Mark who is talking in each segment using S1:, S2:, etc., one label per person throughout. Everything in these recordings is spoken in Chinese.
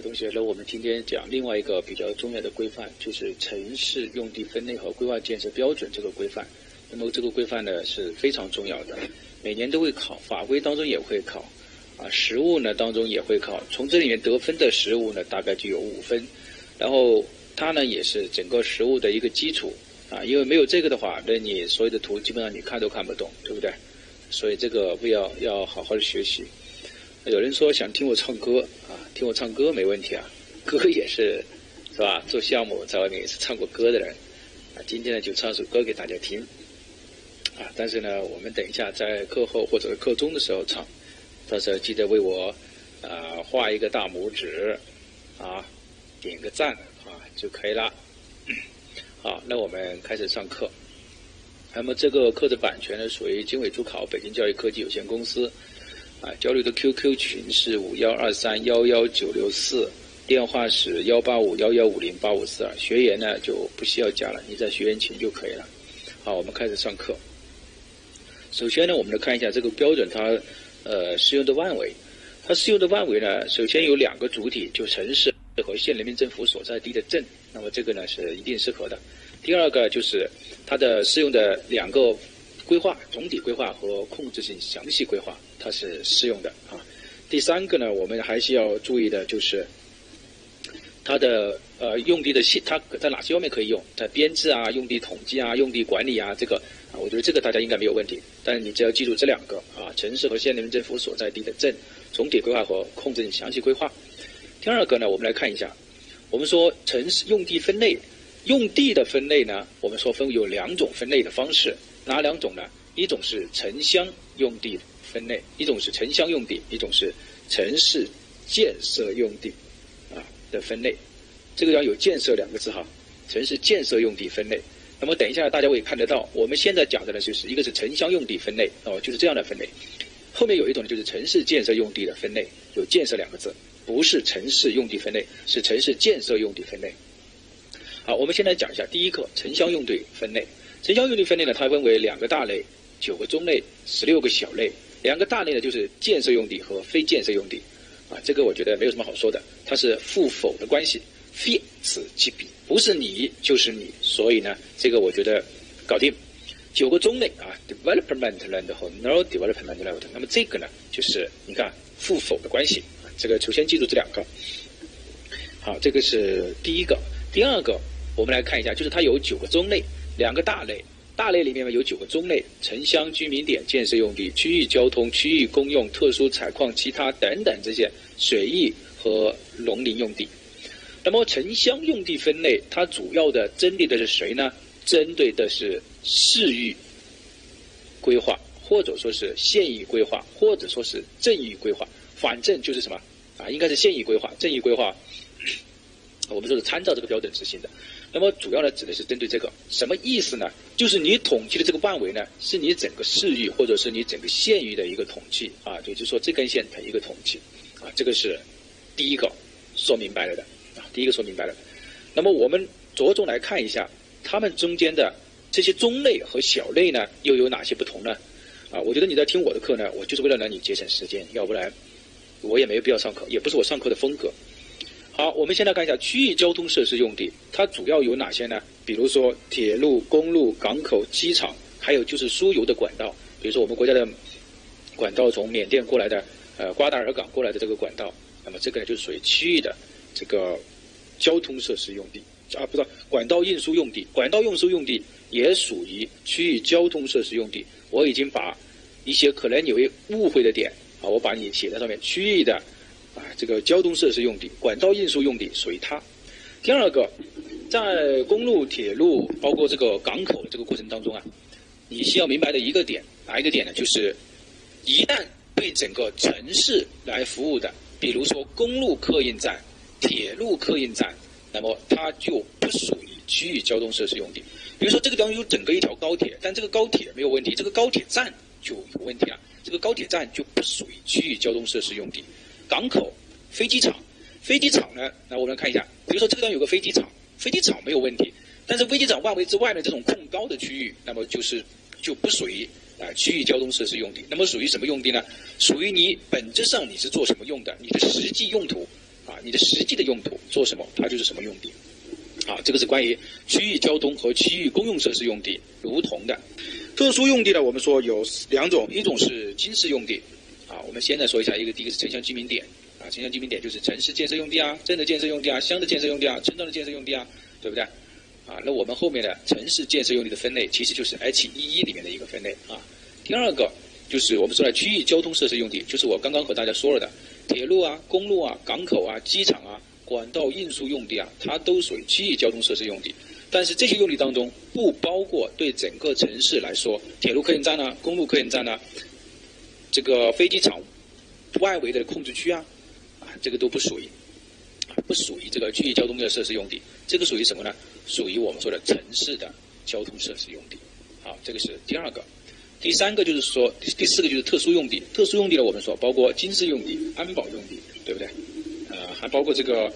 S1: 同学，那我们今天讲另外一个比较重要的规范，就是城市用地分类和规划建设标准这个规范。那么这个规范呢是非常重要的，每年都会考，法规当中也会考，啊，实务呢当中也会考。从这里面得分的实务呢，大概就有五分，然后它呢也是整个实务的一个基础，啊，因为没有这个的话，那你所有的图基本上你看都看不懂，对不对？所以这个不要要好好的学习。有人说想听我唱歌啊，听我唱歌没问题啊，歌也是，是吧？做项目在外面也是唱过歌的人，啊，今天呢就唱首歌给大家听，啊，但是呢，我们等一下在课后或者课中的时候唱，到时候记得为我啊画一个大拇指，啊，点个赞啊就可以了。好，那我们开始上课。那么这个课的版权呢，属于经纬主考北京教育科技有限公司。啊，交流的 QQ 群是五幺二三幺幺九六四，电话是幺八五幺幺五零八五四二。学员呢就不需要加了，你在学员群就可以了。好，我们开始上课。首先呢，我们来看一下这个标准它呃适用的范围。它适用的范围呢，首先有两个主体，就城市和县人民政府所在地的镇，那么这个呢是一定适合的。第二个就是它的适用的两个规划，总体规划和控制性详细规划。它是适用的啊。第三个呢，我们还是要注意的，就是它的呃用地的系，它在哪些方面可以用？在编制啊、用地统计啊、用地管理啊，这个啊，我觉得这个大家应该没有问题。但你只要记住这两个啊：城市和县人民政府所在地的镇总体规划和控制性详细规划。第二个呢，我们来看一下，我们说城市用地分类，用地的分类呢，我们说分有两种分类的方式，哪两种呢？一种是城乡用地。分类一种是城乡用地，一种是城市建设用地，啊的分类，这个要有建设两个字哈，城市建设用地分类。那么等一下大家会看得到，我们现在讲的呢就是一个是城乡用地分类哦，就是这样的分类。后面有一种呢就是城市建设用地的分类，有建设两个字，不是城市用地分类，是城市建设用地分类。好，我们先来讲一下第一个城乡用地分类。城乡用地分类呢，它分为两个大类，九个中类，十六个小类。两个大类呢，就是建设用地和非建设用地，啊，这个我觉得没有什么好说的，它是负否的关系，非此即彼，不是你就是你，所以呢，这个我觉得搞定。九个中类啊，development land 和 no development land，那么这个呢，就是你看负否的关系，这个首先记住这两个。好，这个是第一个，第二个我们来看一下，就是它有九个中类，两个大类。大类里面呢有九个中类：城乡居民点建设用地、区域交通、区域公用、特殊采矿、其他等等这些水域和农林用地。那么城乡用地分类，它主要的针对的是谁呢？针对的是市域规划，或者说是县域规划，或者说是镇域规划。反正就是什么啊？应该是县域规划、镇域规划。我们说是参照这个标准执行的。那么主要呢，指的是针对这个什么意思呢？就是你统计的这个范围呢，是你整个市域或者是你整个县域的一个统计啊，也就是说这根线的一个统计啊，这个是第一个说明白了的啊，第一个说明白了。那么我们着重来看一下，它们中间的这些中类和小类呢，又有哪些不同呢？啊，我觉得你在听我的课呢，我就是为了让你节省时间，要不然我也没有必要上课，也不是我上课的风格。好，我们先来看一下区域交通设施用地，它主要有哪些呢？比如说铁路、公路、港口、机场，还有就是输油的管道，比如说我们国家的管道从缅甸过来的，呃，瓜达尔港过来的这个管道，那么这个就属于区域的这个交通设施用地啊，不是管道运输用地，管道运输用地也属于区域交通设施用地。我已经把一些可能你会误会的点啊，我把你写在上面，区域的。这个交通设施用地、管道运输用地属于它。第二个，在公路、铁路，包括这个港口的这个过程当中啊，你需要明白的一个点，哪一个点呢？就是一旦对整个城市来服务的，比如说公路客运站、铁路客运站，那么它就不属于区域交通设施用地。比如说这个地方有整个一条高铁，但这个高铁没有问题，这个高铁站就有问题了，这个高铁站就不属于区域交通设施用地。港口、飞机场，飞机场呢？那我们看一下，比如说这个地方有个飞机场，飞机场没有问题，但是飞机场范围之外的这种控高的区域，那么就是就不属于啊区域交通设施用地。那么属于什么用地呢？属于你本质上你是做什么用的？你的实际用途啊你的实际的用途做什么，它就是什么用地。啊，这个是关于区域交通和区域公用设施用地如同的。特殊用地呢，我们说有两种，一种是军事用地。啊，我们现在说一下，一个第一个是城乡居民点。城乡居民点就是城市建设用地啊，镇的建设用地啊，乡的建设用地啊，村庄的建设用地啊，对不对？啊，那我们后面的城市建设用地的分类，其实就是 H 一一里面的一个分类啊。第二个就是我们说的区域交通设施用地，就是我刚刚和大家说了的，铁路啊、公路啊、港口啊、机场啊。管道运输用地啊，它都属于区域交通设施用地，但是这些用地当中不包括对整个城市来说，铁路客运站啊、公路客运站啊、这个飞机场外围的控制区，啊，这个都不属于，不属于这个区域交通的设施用地。这个属于什么呢？属于我们说的城市的交通设施用地。好，这个是第二个。第三个就是说，第四个就是特殊用地。特殊用地呢，我们说包括军事用地、安保用地，对不对？还包括这个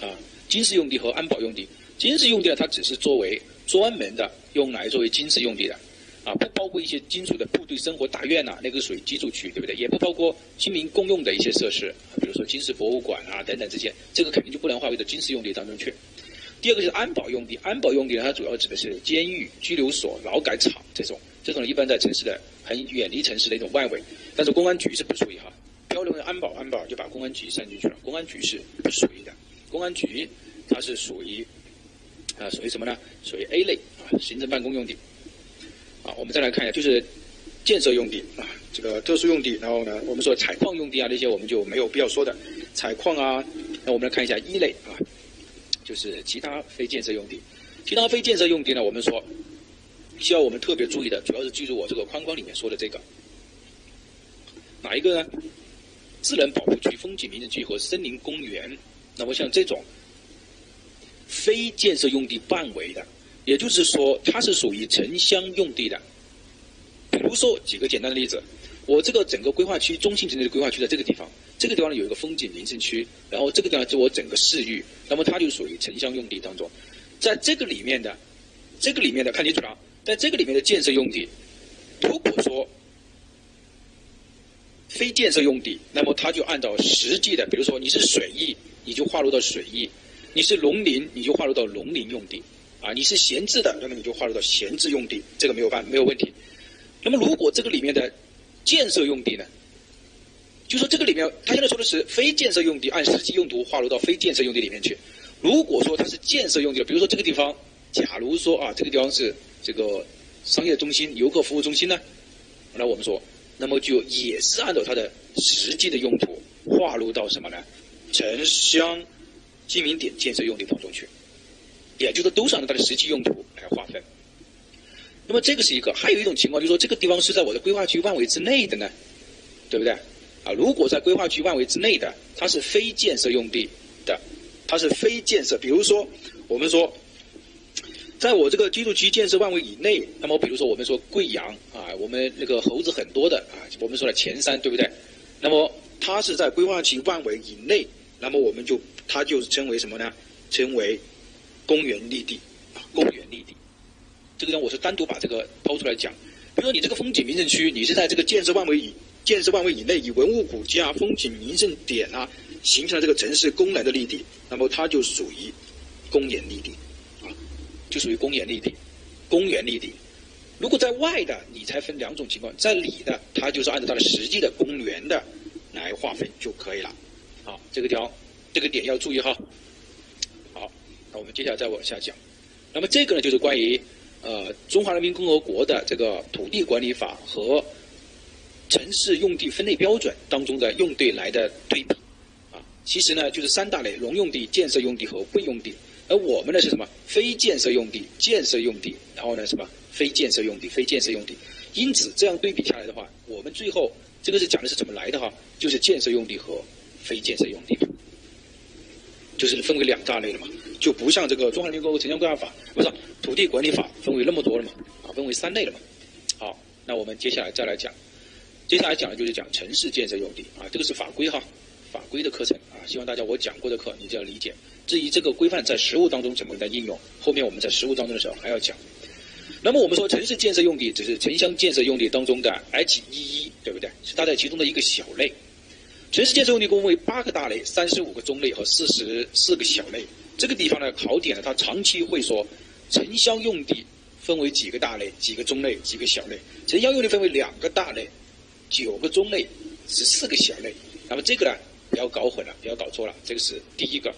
S1: 啊，军事用地和安保用地。军事用地呢，它只是作为专门的用来作为军事用地的，啊，不包括一些金属的部队生活大院呐，那个属于居住区，对不对？也不包括居民共用的一些设施，比如说军事博物馆啊等等这些，这个肯定就不能划归到军事用地当中去。第二个就是安保用地，安保用地呢，它主要指的是监狱、拘留所、劳改场这种，这种一般在城市的很远离城市的一种外围，但是公安局是不属于哈。标准为安保，安保就把公安局算进去了。公安局是不属于的，公安局它是属于啊，属于什么呢？属于 A 类啊，行政办公用地。啊，我们再来看一下，就是建设用地啊，这个特殊用地。然后呢，我们说采矿用地啊，那些我们就没有必要说的。采矿啊，那我们来看一下一类啊，就是其他非建设用地。其他非建设用地呢，我们说需要我们特别注意的，主要是记住我这个框框里面说的这个，哪一个呢？自然保护区、风景名胜区和森林公园，那么像这种非建设用地范围的，也就是说它是属于城乡用地的。比如说几个简单的例子，我这个整个规划区中心城市的规划区在这个地方，这个地方呢有一个风景名胜区，然后这个地方是我整个市域，那么它就属于城乡用地当中。在这个里面的，这个里面的看清楚了，在这个里面的建设用地，如果说。非建设用地，那么它就按照实际的，比如说你是水域，你就划入到水域；你是农林，你就划入到农林用地；啊，你是闲置的，那么你就划入到闲置用地，这个没有办没有问题。那么如果这个里面的建设用地呢，就说这个里面，他现在说的是非建设用地，按实际用途划入到非建设用地里面去。如果说它是建设用地，比如说这个地方，假如说啊，这个地方是这个商业中心、游客服务中心呢，那我们说。那么就也是按照它的实际的用途划入到什么呢？城乡居民点建设用地当中去，也就是都是按照它的实际用途来划分。那么这个是一个，还有一种情况就是说，这个地方是在我的规划区范围之内的呢，对不对？啊，如果在规划区范围之内的，它是非建设用地的，它是非建设，比如说我们说。在我这个居住区建设范围以内，那么比如说我们说贵阳啊，我们那个猴子很多的啊，我们说的前山，对不对？那么它是在规划区范围以内，那么我们就它就称为什么呢？称为公园绿地啊，公园绿地。这个呢，我是单独把这个抛出来讲。比如说你这个风景名胜区，你是在这个建设范围以建设范围以内，以文物古迹啊、风景名胜点啊，形成了这个城市功能的绿地，那么它就属于公园绿地。啊就属于公园绿地，公园绿地。如果在外的，你才分两种情况，在里的，它就是按照它的实际的公园的来划分就可以了。好，这个条，这个点要注意哈。那我们接下来再往下讲。那么这个呢，就是关于呃中华人民共和国的这个土地管理法和城市用地分类标准当中的用地来的对比。啊，其实呢就是三大类：农用地、建设用地和贵用地。而我们呢是什么？非建设用地、建设用地，然后呢什么？非建设用地、非建设用地。因此这样对比下来的话，我们最后这个是讲的是怎么来的哈？就是建设用地和非建设用地，就是分为两大类了嘛，就不像这个《中华人民共和国城乡规划法》不是土地管理法分为那么多了嘛，啊，分为三类了嘛。好，那我们接下来再来讲，接下来讲的就是讲城市建设用地啊，这个是法规哈，法规的课程啊，希望大家我讲过的课你就要理解。至于这个规范在实务当中怎么来应用，后面我们在实务当中的时候还要讲。那么我们说城市建设用地只是城乡建设用地当中的 H 一一，对不对？是它在其中的一个小类。城市建设用地共为八个大类、三十五个中类和四十四个小类。这个地方呢，考点呢，它长期会说城乡用地分为几个大类、几个中类、几个小类。城乡用地分为两个大类、九个中类、十四个小类。那么这个呢，不要搞混了，不要搞错了。这个是第一个。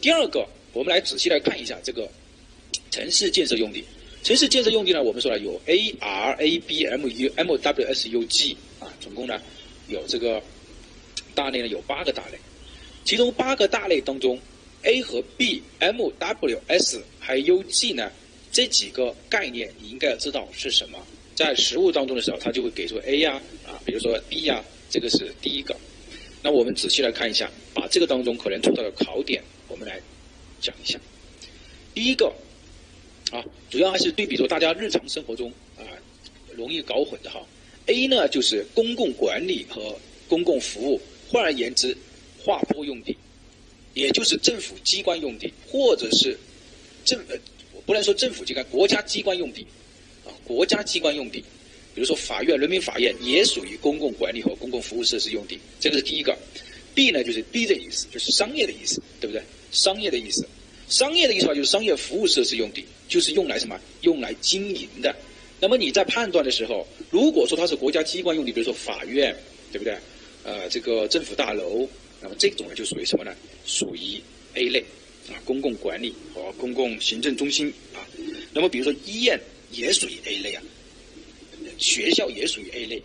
S1: 第二个，我们来仔细来看一下这个城市建设用地。城市建设用地呢，我们说了有 A、R、A、B、M、U、M、W、S、U、G 啊，总共呢有这个。大类呢有八个大类，其中八个大类当中，A 和 B、M、W、S 还有 U、G 呢这几个概念你应该知道是什么。在实物当中的时候，它就会给出 A 呀啊，比如说 B 呀，这个是第一个。那我们仔细来看一下，把这个当中可能出到的考点，我们来讲一下。第一个啊，主要还是对比着大家日常生活中啊容易搞混的哈。A 呢就是公共管理和公共服务。换而言之，划拨用地，也就是政府机关用地，或者是政呃，不能说政府机关，国家机关用地，啊，国家机关用地，比如说法院、人民法院也属于公共管理和公共服务设施用地，这个是第一个。B 呢，就是 B 的意思，就是商业的意思，对不对？商业的意思，商业的意思话就是商业服务设施用地，就是用来什么？用来经营的。那么你在判断的时候，如果说它是国家机关用地，比如说法院，对不对？呃，这个政府大楼，那么这种呢就属于什么呢？属于 A 类，啊，公共管理和公共行政中心啊。那么比如说医院也属于 A 类啊，学校也属于 A 类。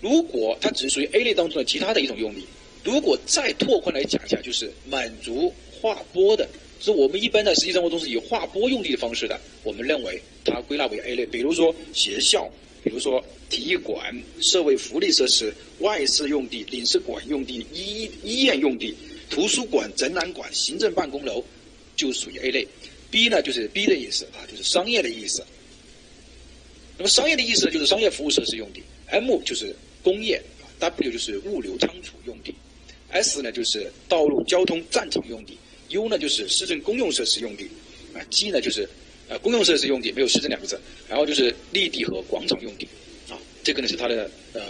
S1: 如果它只是属于 A 类当中的其他的一种用地，如果再拓宽来讲一下，就是满足划拨的，是我们一般在实际生活中是以划拨用地的方式的，我们认为它归纳为 A 类。比如说学校。比如说体育馆、社会福利设施、外事用地、领事馆用地、医医院用地、图书馆、展览馆、行政办公楼，就属于 A 类。B 呢，就是 B 的意思啊，就是商业的意思。那么商业的意思呢，就是商业服务设施用地。M 就是工业，W 就是物流仓储用地，S 呢就是道路交通战场用地，U 呢就是市政公用设施用地，啊，G 呢就是。呃，公用设施用地没有市政两个字，然后就是绿地和广场用地，啊，这个呢是它的呃，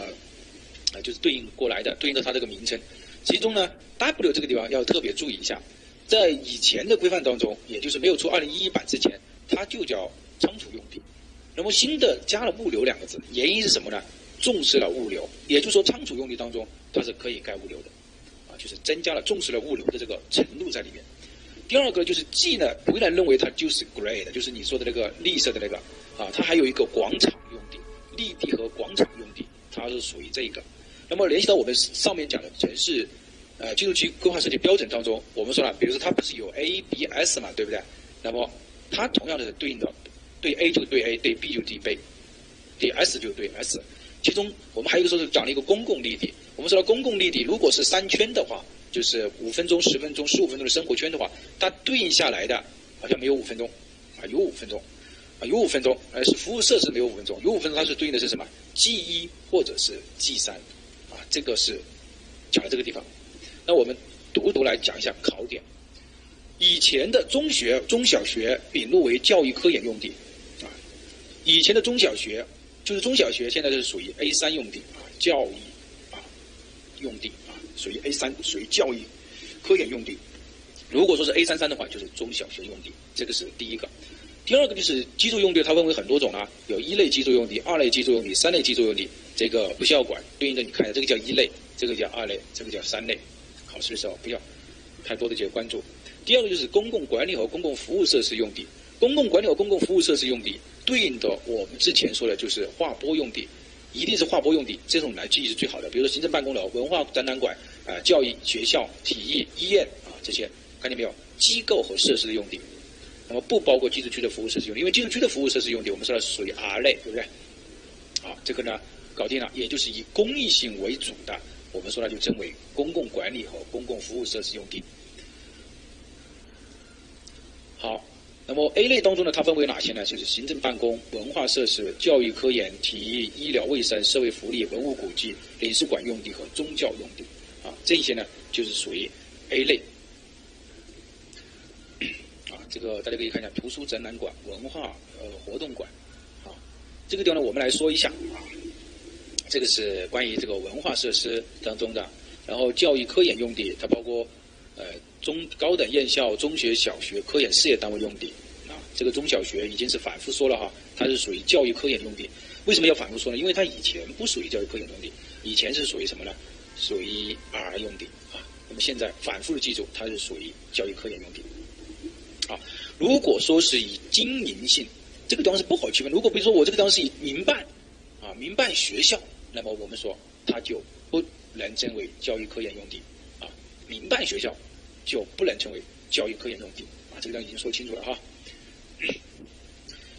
S1: 呃，就是对应过来的，对应的它这个名称。其中呢，W 这个地方要特别注意一下，在以前的规范当中，也就是没有出二零一一版之前，它就叫仓储用地。那么新的加了物流两个字，原因是什么呢？重视了物流，也就是说仓储用地当中它是可以盖物流的，啊，就是增加了重视了物流的这个程度在里面。第二个就是 G 呢，不能认为它就是 grey 的，就是你说的那个绿色的那个啊，它还有一个广场用地、绿地和广场用地，它是属于这一个。那么联系到我们上面讲的城市呃居住区规划设计标准当中，我们说了，比如说它不是有 A、B、S 嘛，对不对？那么它同样的对应的对 A 就对 A，对 B 就对 B，对 S 就对 S。其中我们还有一个说是讲了一个公共绿地，我们说了公共绿地如果是三圈的话。就是五分钟、十分钟、十五分钟的生活圈的话，它对应下来的好像没有五分钟，啊，有五分钟，啊，有五分钟，呃，是服务设施没有五分钟，有五分钟它是对应的是什么？G 一或者是 G 三，啊，这个是讲的这个地方。那我们读读来讲一下考点。以前的中学、中小学并入为教育科研用地，啊，以前的中小学就是中小学，现在是属于 A 三用地啊，教育啊用地。属于 A 三，属于教育科研用地。如果说是 A 三三的话，就是中小学用地，这个是第一个。第二个就是居住用地，它分为很多种啊，有一类居住用地、二类居住用地、三类居住用地。这个不需要管，对应的你看一下，这个叫一类，这个叫二类，这个叫三类。考试的时候不要太多的去关注。第二个就是公共管理和公共服务设施用地，公共管理和公共服务设施用地对应的我们之前说的就是划拨用地。一定是划拨用地，这种来记忆是最好的。比如说行政办公楼、文化展览馆、啊教育学校、体育医院啊这些，看见没有？机构和设施的用地，那么不包括居住区的服务设施用地，因为居住区的服务设施用地，我们说的是属于 R 类，对不对？好，这个呢搞定了，也就是以公益性为主的，我们说它就称为公共管理和公共服务设施用地。好。那么 A 类当中呢，它分为哪些呢？就是行政办公、文化设施、教育科研、体育、医疗卫生、社会福利、文物古迹、领事馆用地和宗教用地，啊，这些呢就是属于 A 类。啊，这个大家可以看一下图书展览馆、文化呃活动馆，啊，这个地方呢我们来说一下啊，这个是关于这个文化设施当中的然后教育科研用地，它包括呃中高等院校、中学、小学、科研事业单位用地啊。这个中小学已经是反复说了哈，它是属于教育科研用地。为什么要反复说呢？因为它以前不属于教育科研用地，以前是属于什么呢？属于 R 用地啊。那么现在反复的记住，它是属于教育科研用地。啊，如果说是以经营性，这个地方是不好区分。如果比如说我这个地方是以民办，啊，民办学校，那么我们说它就不能称为教育科研用地，民办学校就不能成为教育科研用地，啊，这个已经说清楚了哈。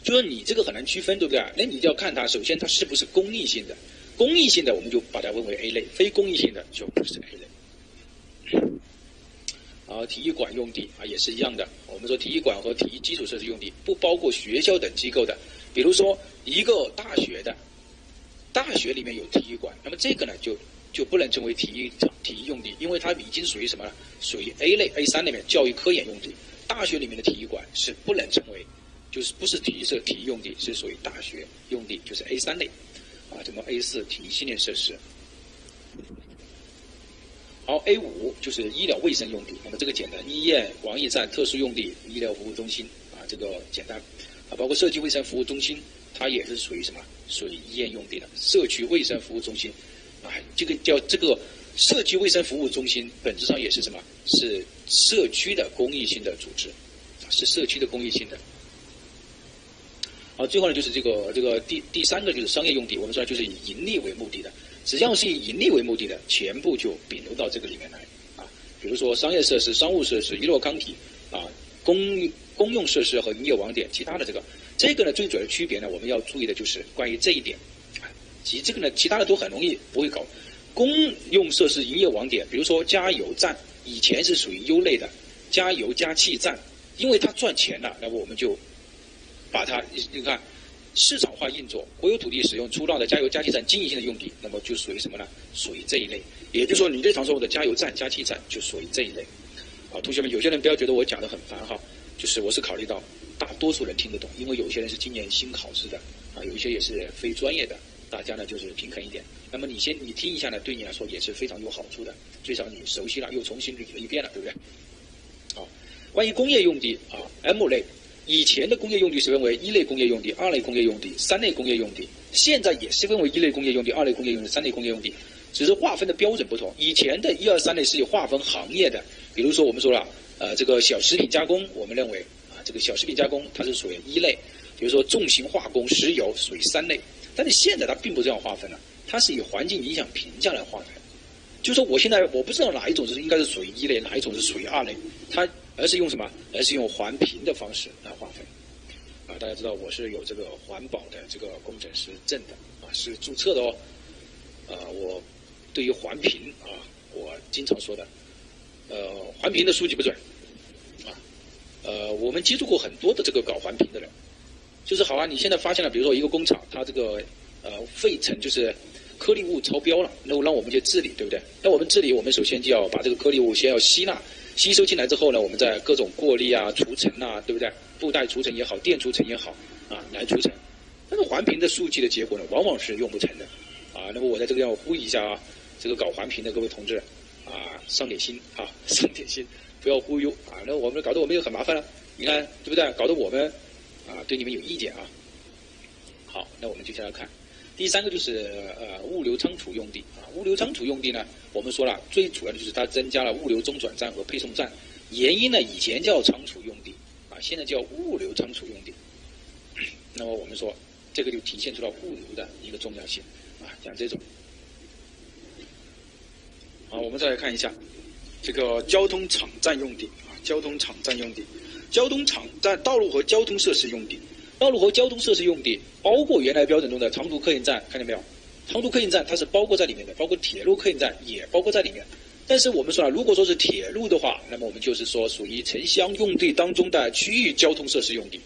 S1: 就说你这个很难区分，对不对？那你就要看它，首先它是不是公益性的，公益性的我们就把它分为 A 类，非公益性的就不是 A 类。啊，体育馆用地啊也是一样的。我们说体育馆和体育基础设施用地不包括学校等机构的，比如说一个大学的，大学里面有体育馆，那么这个呢就就不能称为体育场、体育用地，因为它已经属于什么呢？属于 A 类 A 三里面教育科研用地。大学里面的体育馆是不能称为，就是不是体育设体育用地，是属于大学用地，就是 A 三类。啊，什么 A 四体育训练设施。好，A 五就是医疗卫生用地，那么这个简单，医院、防疫站、特殊用地、医疗服务中心啊，这个简单，啊，包括社区卫生服务中心，它也是属于什么？属于医院用地的社区卫生服务中心，啊，这个叫这个社区卫生服务中心，本质上也是什么？是社区的公益性的组织，是社区的公益性的。好，最后呢就是这个这个第第三个就是商业用地，我们说就是以盈利为目的的。只要是以盈利为目的的，全部就并入到这个里面来啊。比如说商业设施、商务设施、娱乐康体啊、公公用设施和营业网点，其他的这个，这个呢最主要的区别呢，我们要注意的就是关于这一点啊。其这个呢，其他的都很容易不会搞。公用设施、营业网点，比如说加油站，以前是属于优类的加油加气站，因为它赚钱了，那么我们就把它你看。市场化运作，国有土地使用出让的加油加气站经营性的用地，那么就属于什么呢？属于这一类。也就是说，你日常生活的加油站、加气站就属于这一类。好，同学们，有些人不要觉得我讲的很烦哈，就是我是考虑到大多数人听得懂，因为有些人是今年新考试的，啊，有一些也是非专业的，家呢就是平衡一点。那么你先你听一下呢，对你来说也是非常有好处的，最少你熟悉了，又重新捋了一遍了，对不对？好，关于工业用地啊，M 类。以前的工业用地是分为一类工业用地、二类工业用地、三类工业用地，现在也是分为一类工业用地、二类工业用地、三类工业用地，只是划分的标准不同。以前的一二三类是有划分行业的，比如说我们说了，呃，这个小食品加工，我们认为啊，这个小食品加工它是属于一类，比如说重型化工、石油属于三类。但是现在它并不这样划分了，它是以环境影响评价来划分，就是说我现在我不知道哪一种是应该是属于一类，哪一种是属于二类，它。而是用什么？而是用环评的方式来划分。啊，大家知道我是有这个环保的这个工程师证的，啊，是注册的哦。啊，我对于环评啊，我经常说的，呃，环评的书籍不准。啊，呃，我们接触过很多的这个搞环评的人，就是好啊，你现在发现了，比如说一个工厂，它这个呃废尘就是颗粒物超标了，那让我们去治理，对不对？那我们治理，我们首先就要把这个颗粒物先要吸纳。吸收进来之后呢，我们在各种过滤啊、除尘啊，对不对？布袋除尘也好，电除尘也好，啊，来除尘。但是环评的数据的结果呢，往往是用不成的，啊，那么我在这个要呼吁一下啊，这个搞环评的各位同志，啊，上点心啊，上点心，不要忽悠啊，那我们搞得我们又很麻烦了，你看对不对？搞得我们啊，对你们有意见啊。好，那我们接下来看。第三个就是呃物流仓储用地啊，物流仓储用地呢，我们说了最主要的就是它增加了物流中转站和配送站，原因呢以前叫仓储用地啊，现在叫物流仓储用地。那么我们说这个就体现出了物流的一个重要性啊，讲这种。好，我们再来看一下这个交通场站用地啊，交通场站用地，交通场站道路和交通设施用地。道路和交通设施用地包括原来标准中的长途客运站，看见没有？长途客运站它是包括在里面的，包括铁路客运站也包括在里面。但是我们说了，如果说是铁路的话，那么我们就是说属于城乡用地当中的区域交通设施用地。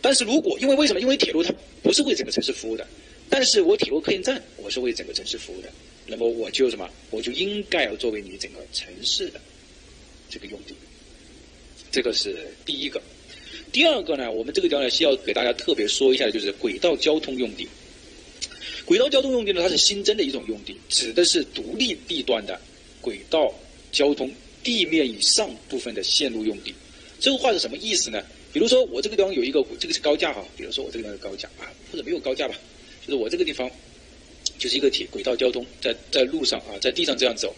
S1: 但是如果因为为什么？因为铁路它不是为整个城市服务的，但是我铁路客运站我是为整个城市服务的，那么我就什么？我就应该要作为你整个城市的这个用地。这个是第一个。第二个呢，我们这个地方呢需要给大家特别说一下的，就是轨道交通用地。轨道交通用地呢，它是新增的一种用地，指的是独立地段的轨道交通地面以上部分的线路用地。这个话是什么意思呢？比如说我这个地方有一个，这个是高架哈，比如说我这个地方是高架啊，或者没有高架吧，就是我这个地方就是一个铁轨道交通，在在路上啊，在地上这样走，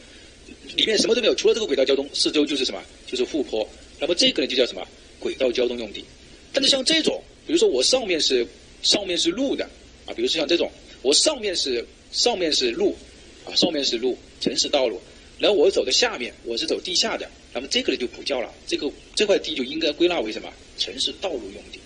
S1: 里面什么都没有，除了这个轨道交通，四周就是什么？就是护坡。那么这个呢就叫什么？轨道交通用地。但是像这种，比如说我上面是上面是路的啊，比如说像这种，我上面是上面是路啊，上面是路，城市道路。然后我走的下面，我是走地下的，那么这个呢就不叫了，这个这块地就应该归纳为什么？城市道路用地。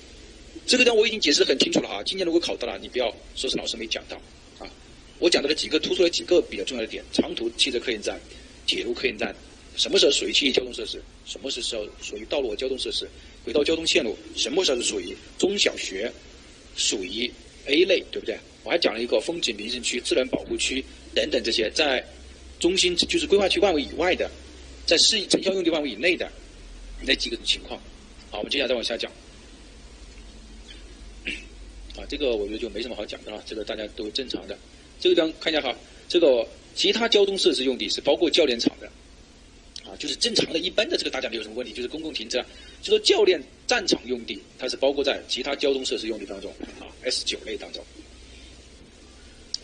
S1: 这个呢我已经解释的很清楚了哈，今年如果考到了，你不要说是老师没讲到啊。我讲到了几个突出了几个比较重要的点：长途汽车客运站、铁路客运站，什么时候属于汽车交通设施？什么时候属于道路交通设施？轨道交通线路什么时候是属于中小学？属于 A 类，对不对？我还讲了一个风景名胜区、自然保护区等等这些在。中心就是规划区范围以外的，在市城乡用地范围以内的那几个情况。好，我们接下来再往下讲。啊，这个我觉得就没什么好讲的了，这个大家都正常的。这个地方看一下哈，这个其他交通设施用地是包括教练场的，啊，就是正常的一般的这个大家没有什么问题，就是公共停车，就说教练战场用地，它是包括在其他交通设施用地当中，啊，S 九类当中。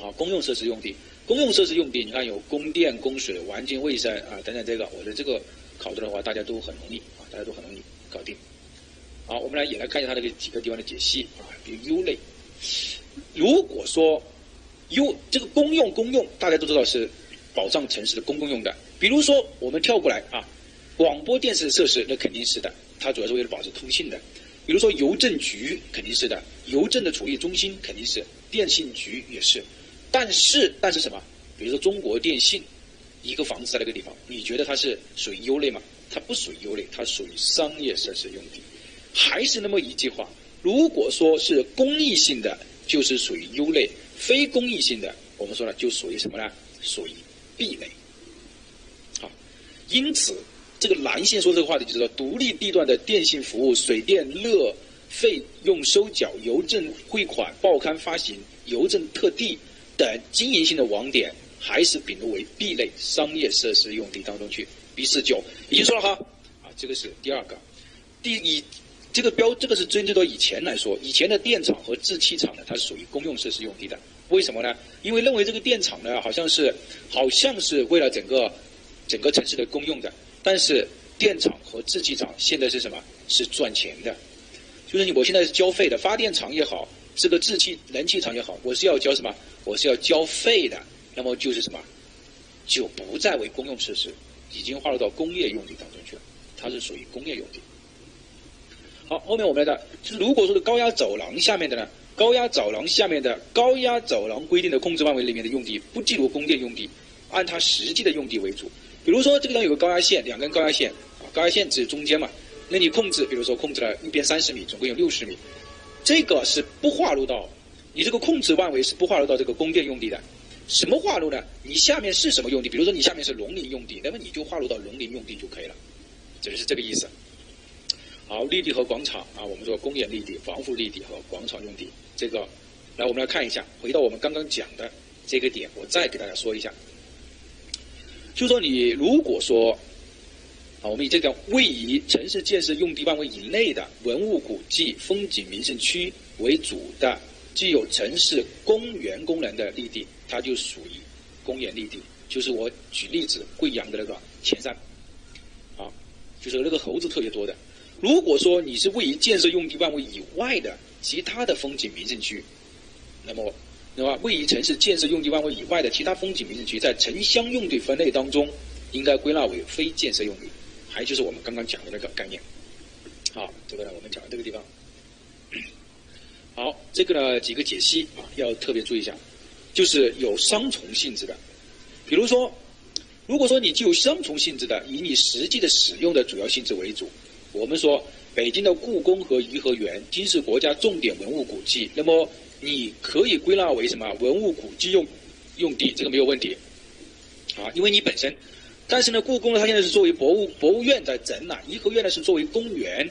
S1: 啊，公用设施用地。公用设施用地，你看有供电、供水、环境卫生啊等等，这个我觉得这个考的话，大家都很容易啊，大家都很容易搞定。好，我们来也来看一下它这个几个地方的解析啊，比如 U 类。如果说 U 这个公用公用，大家都知道是保障城市的公共用的。比如说我们跳过来啊，广播电视设施那肯定是的，它主要是为了保持通信的。比如说邮政局肯定是的，邮政的处理中心肯定是，电信局也是。但是，但是什么？比如说中国电信，一个房子在那个地方，你觉得它是属于优类吗？它不属于优类，它属于商业设施用地。还是那么一句话，如果说是公益性的，就是属于优类；非公益性的，我们说了就属于什么呢？属于 B 类。因此这个蓝线说这个话题就是说，独立地段的电信服务、水电热费用收缴、邮政汇款、报刊发行、邮政特地。等经营性的网点还是并入为 B 类商业设施用地当中去。B 四九已经说了哈，啊，这个是第二个。第一，这个标这个是针对到以前来说，以前的电厂和制气厂呢，它是属于公用设施用地的。为什么呢？因为认为这个电厂呢，好像是好像是为了整个整个城市的公用的。但是电厂和制气厂现在是什么？是赚钱的。就是你我现在是交费的，发电厂也好。这个制气燃气厂也好，我是要交什么？我是要交费的。那么就是什么？就不再为公用设施，已经划入到工业用地当中去了。它是属于工业用地。好，后面我们来的，就是如果说是高压走廊下面的呢，高压走廊下面的高压走廊规定的控制范围里面的用地，不计入供电用地，按它实际的用地为主。比如说这个地方有个高压线，两根高压线，啊，高压线只中间嘛，那你控制，比如说控制了一边三十米，总共有六十米。这个是不划入到，你这个控制范围是不划入到这个供电用地的。什么划入呢？你下面是什么用地？比如说你下面是农林用地，那么你就划入到农林用地就可以了，这就是这个意思。好，绿地和广场啊，我们说公园绿地、防护绿地和广场用地，这个，来我们来看一下，回到我们刚刚讲的这个点，我再给大家说一下，就说你如果说。啊，我们以这个位于城市建设用地范围以内的文物古迹、风景名胜区为主的，具有城市公园功能的绿地，它就属于公园绿地。就是我举例子，贵阳的那个前山，啊，就是那个猴子特别多的。如果说你是位于建设用地范围以外的其他的风景名胜区，那么，那么位于城市建设用地范围以外的其他风景名胜区，在城乡用地分类当中，应该归纳为非建设用地。还就是我们刚刚讲的那个概念，好，这个呢我们讲到这个地方，好，这个呢几个解析啊要特别注意一下，就是有双重性质的，比如说，如果说你具有双重性质的，以你实际的使用的主要性质为主，我们说北京的故宫和颐和园均是国家重点文物古迹，那么你可以归纳为什么文物古迹用用地，这个没有问题，啊，因为你本身。但是呢，故宫呢，它现在是作为博物博物院在展览，颐和园呢是作为公园，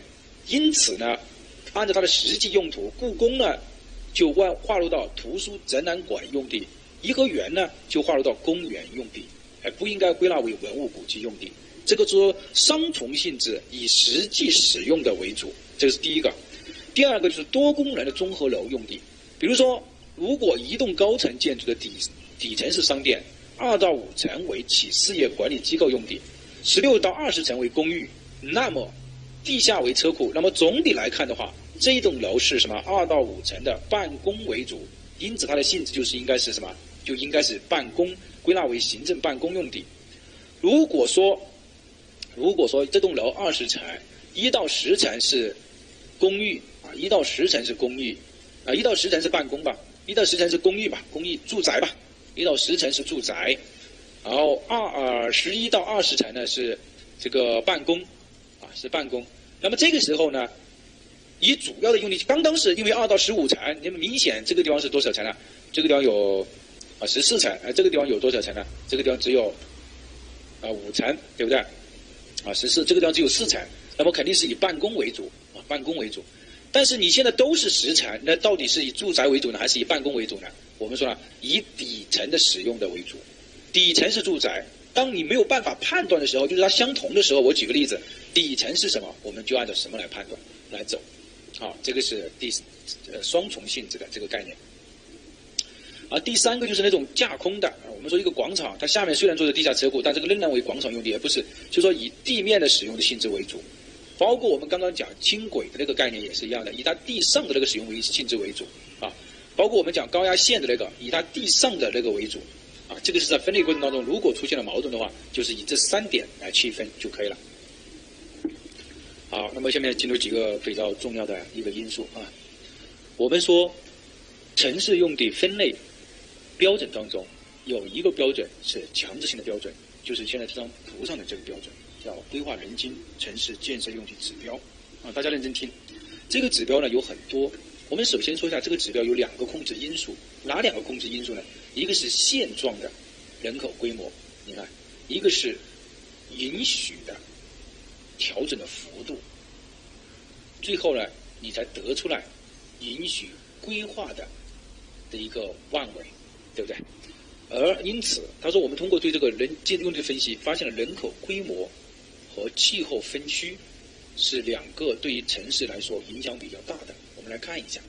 S1: 因此呢，按照它的实际用途，故宫呢就划划入到图书展览馆用地，颐和园呢就划入到公园用地。哎，不应该归纳为文物古迹用地。这个说双重性质，以实际使用的为主，这是第一个。第二个就是多功能的综合楼用地，比如说，如果一栋高层建筑的底底层是商店，二到五层为企事业管理机构用地，十六到二十层为公寓，那么地下为车库。那么总体来看的话，这栋楼是什么？二到五层的办公为主，因此它的性质就是应该是什么？就应该是办公，归纳为行政办公用地。如果说，如果说这栋楼二十层，一到十层是公寓啊，一到十层是公寓啊，一到十层是办公吧，一到十层是公寓吧，公寓住宅吧，一到十层是住宅，然后二呃十一到二十层呢是这个办公啊，是办公。那么这个时候呢，以主要的用地，刚刚是因为二到十五层，那么明显这个地方是多少层呢？这个地方有。啊，十四层，哎，这个地方有多少层呢？这个地方只有啊五层，对不对？啊，十四，这个地方只有四层，那么肯定是以办公为主啊，办公为主。但是你现在都是十层，那到底是以住宅为主呢，还是以办公为主呢？我们说了，以底层的使用的为主，底层是住宅。当你没有办法判断的时候，就是它相同的时候，我举个例子，底层是什么，我们就按照什么来判断来走。好，这个是第呃双重性质的这个概念。而第三个就是那种架空的，我们说一个广场，它下面虽然做的地下车库，但这个仍然为广场用地，而不是，就说以地面的使用的性质为主。包括我们刚刚讲轻轨的那个概念也是一样的，以它地上的那个使用为性质为主啊。包括我们讲高压线的那个，以它地上的那个为主啊。这个是在分类过程当中，如果出现了矛盾的话，就是以这三点来区分就可以了。好，那么下面进入几个比较重要的一个因素啊。我们说城市用地分类。标准当中有一个标准是强制性的标准，就是现在这张图上的这个标准，叫《规划人均城市建设用地指标》啊，大家认真听。这个指标呢有很多，我们首先说一下这个指标有两个控制因素，哪两个控制因素呢？一个是现状的人口规模，你看，一个是允许的调整的幅度，最后呢，你才得出来允许规划的的一个范围。对不对？而因此，他说我们通过对这个人建用地分析，发现了人口规模和气候分区是两个对于城市来说影响比较大的。我们来看一下，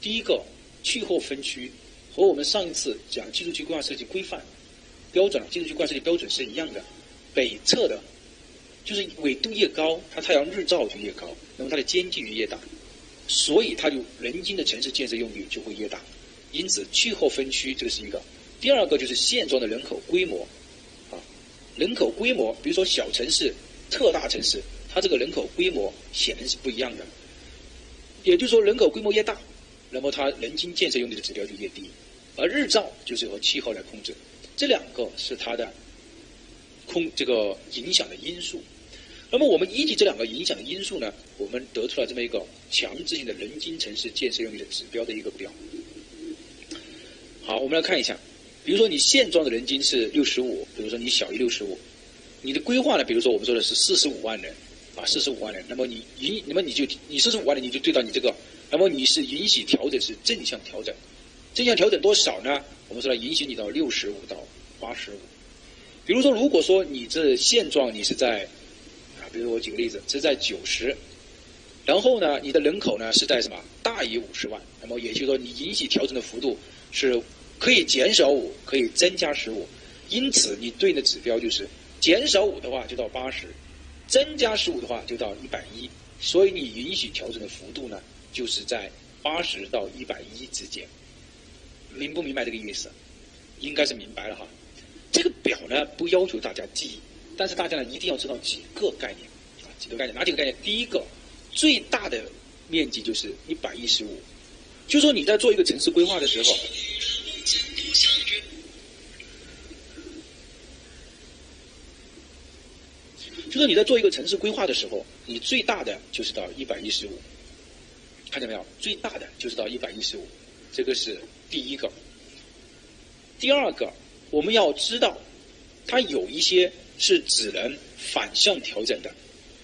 S1: 第一个气候分区和我们上一次讲居住区规划设计规范标准，居住区规划设计标准是一样的。北侧的，就是纬度越高，它太阳日照就越高，那么它的间距就越大，所以它就人均的城市建设用地就会越大。因此，气候分区这个是一个。第二个就是现状的人口规模，人口规模，比如说小城市、特大城市，它这个人口规模显然是不一样的。也就是说，人口规模越大，那么它人均建设用地的指标就越低。而日照就是由气候来控制，这两个是它的控这个影响的因素。那么我们依据这两个影响的因素呢，我们得出了这么一个强制性的人均城市建设用地的指标的一个表。好，我们来看一下，比如说你现状的人均是六十五，比如说你小于六十五，你的规划呢？比如说我们说的是四十五万人，啊，四十五万人，那么你允，那么你就你四十五万人，你就对到你这个，那么你是允许调整是正向调整，正向调整多少呢？我们说了，允许你到六十五到八十五。比如说，如果说你这现状你是在，啊，比如说我举个例子，是在九十，然后呢，你的人口呢是在什么大于五十万，那么也就是说你允许调整的幅度是。可以减少五，可以增加十五，因此你对应的指标就是减少五的话就到八十，增加十五的话就到一百一，所以你允许调整的幅度呢，就是在八十到一百一之间，明不明白这个意思？应该是明白了哈。这个表呢不要求大家记忆，但是大家呢一定要知道几个概念啊，几个概念，哪几个概念？第一个，最大的面积就是一百一十五，就说你在做一个城市规划的时候。就是你在做一个城市规划的时候，你最大的就是到一百一十五，看见没有？最大的就是到一百一十五，这个是第一个。第二个，我们要知道，它有一些是只能反向调整的，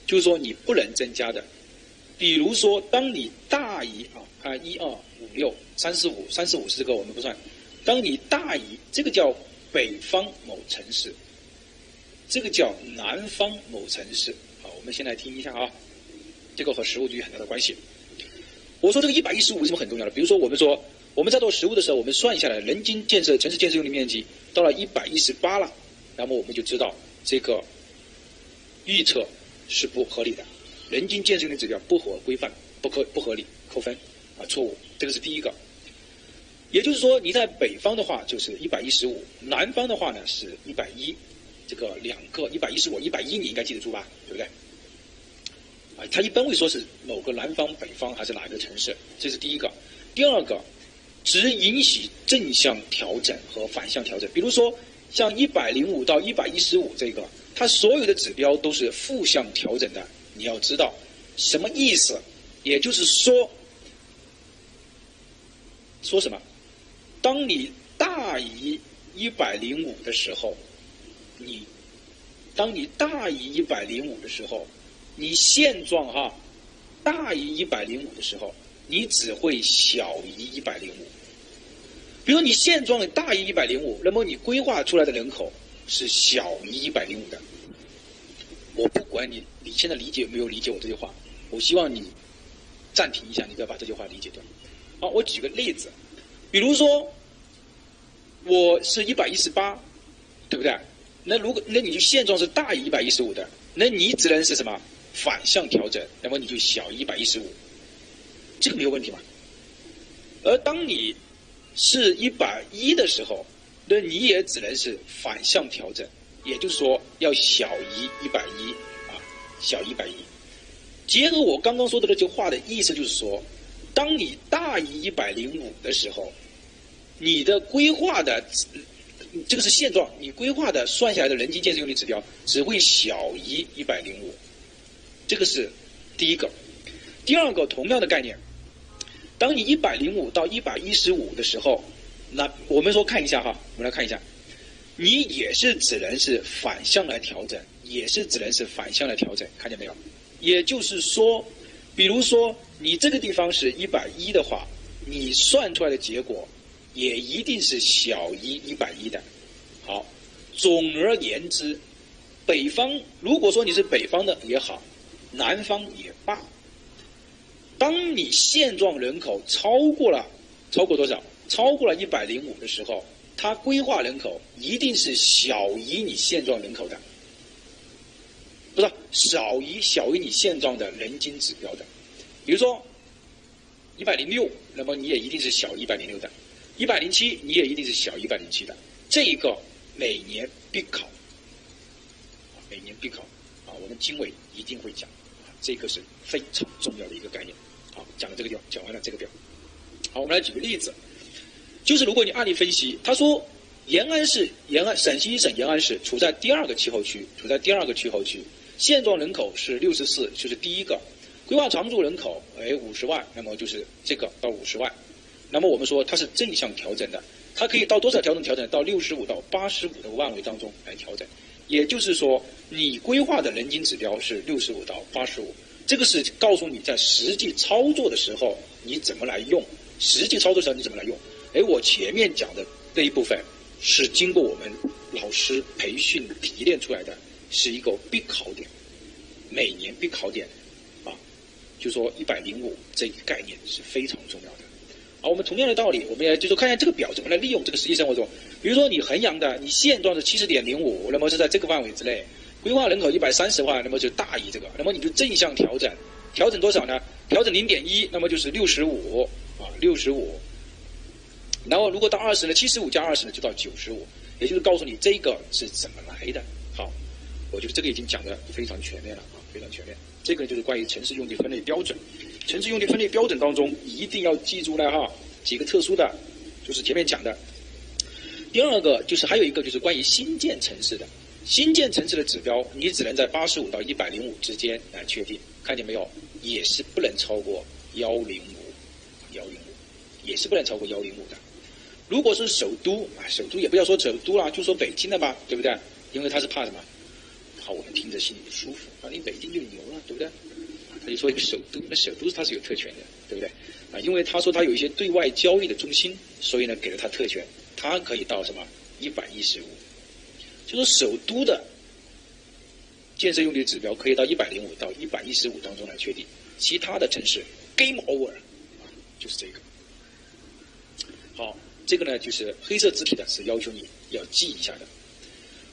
S1: 就是说你不能增加的。比如说，当你大于啊，看一二五六三四五，三四五是这个我们不算。当你大于这个叫
S2: 北方某城市，这个叫南方某城市。好，我们先来听一下啊，这个和实物就有很大的关系。我说这个一百一十五为什么很重要呢？比如说，我们说我们在做实物的时候，我们算下来人均建设城市建设用地面积到了一百一十八了，那么我们就知道这个预测是不合理的，人均建设用地指标不合规范，不可不合理，扣分啊，错误。这个是第一个。也就是说，你在北方的话就是一百一十五，南方的话呢是一百一，这个两个一百一十五、一百一，你应该记得住吧？对不对？啊，他一般会说是某个南方、北方还是哪一个城市，这是第一个。第二个，只允许正向调整和反向调整。比如说，像一百零五到一百一十五这个，它所有的指标都是负向调整的。你要知道什么意思？也就是说，说什么？当你大于一百零五的时候，你，当你大于一百零五的时候，你现状哈，大于一百零五的时候，你只会小于一百零五。比如你现状大于一百零五，那么你规划出来的人口是小于一百零五的。我不管你你现在理解没有理解我这句话，我希望你暂停一下，你不要把这句话理解掉。好，我举个例子。比如说，我是一百一十八，对不对？那如果那你就现状是大于一百一十五的，那你只能是什么反向调整，那么你就小于一百一十五，这个没有问题吧？而当你是一百一的时候，那你也只能是反向调整，也就是说要小于一百一啊，小一百一。结合我刚刚说的这句话的意思，就是说，当你大于一百零五的时候。你的规划的，这个是现状。你规划的算下来的人均建设用地指标只会小于一百零五，这个是第一个。第二个，同样的概念，当你一百零五到一百一十五的时候，那我们说看一下哈，我们来看一下，你也是只能是反向来调整，也是只能是反向来调整，看见没有？也就是说，比如说你这个地方是一百一的话，你算出来的结果。也一定是小于一百一的。好，总而言之，北方如果说你是北方的也好，南方也罢，当你现状人口超过了超过多少？超过了一百零五的时候，它规划人口一定是小于你现状人口的，不是小于小于你现状的人均指标的。比如说一百零六，那么你也一定是小于一百零六的。一百零七，你也一定是小一百零七的，这一个每年必考，每年必考，啊，我们经纬一定会讲，这个是非常重要的一个概念。好，讲了这个地方，讲完了这个表。好，我们来举个例子，就是如果你案例分析，他说延安市延安陕西省延安市处在第二个气候区，处在第二个气候区，现状人口是六十四，就是第一个，规划常住人口哎五十万，那么就是这个到五十万。那么我们说它是正向调整的，它可以到多少调整？调整到六十五到八十五的万维当中来调整。也就是说，你规划的人均指标是六十五到八十五，这个是告诉你在实际操作的时候你怎么来用。实际操作时候你怎么来用？哎，我前面讲的那一部分是经过我们老师培训提炼出来的，是一个必考点，每年必考点啊，就说一百零五这个概念是非常重要的。好，我们同样的道理，我们也就是看一下这个表怎么来利用这个实际生活中。比如说，你衡阳的，你现状是七十点零五，那么是在这个范围之内，规划人口一百三十万，那么就大于这个，那么你就正向调整，调整多少呢？调整零点一，那么就是六十五啊，六十五。然后如果到二十呢，七十五加二十呢，就到九十五，也就是告诉你这个是怎么来的。好，我觉得这个已经讲的非常全面了啊，非常全面。这个就是关于城市用地分类标准。城市用地分类标准当中，一定要记住了哈，几个特殊的，就是前面讲的。第二个就是还有一个就是关于新建城市的，新建城市的指标，你只能在八十五到一百零五之间来确定，看见没有？也是不能超过幺零五，幺零五，也是不能超过幺零五的。如果是首都啊，首都也不要说首都啦，就说北京的吧，对不对？因为他是怕什么？怕我们听着心里不舒服，啊，你北京就牛了，对不对？他就说一个首都，那首都它是有特权的，对不对？啊，因为他说他有一些对外交易的中心，所以呢给了他特权，他可以到什么一百一十五。就说首都的建设用地指标可以到一百零五到一百一十五当中来确定，其他的城市 game over，啊，就是这个。好，这个呢就是黑色字体的，是要求你要记一下的。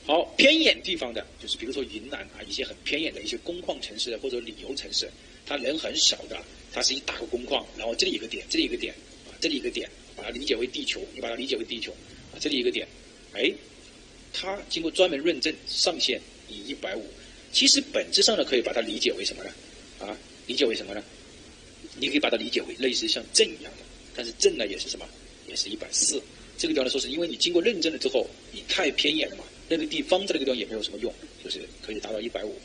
S2: 好，偏远地方的，就是比如说云南啊，一些很偏远的一些工矿城市或者旅游城市，它人很少的，它是一大个工矿，然后这里有个点，这里有个点，啊，这里有个点，把它理解为地球，你把它理解为地球，啊，这里有个点，哎。它经过专门认证，上限以一百五。其实本质上呢，可以把它理解为什么呢？啊，理解为什么呢？你可以把它理解为类似像镇一样的，但是镇呢也是什么？也是一百四。这个地方来说，是因为你经过认证了之后，你太偏远了嘛，那个地方在那个地方也没有什么用，就是可以达到一百五。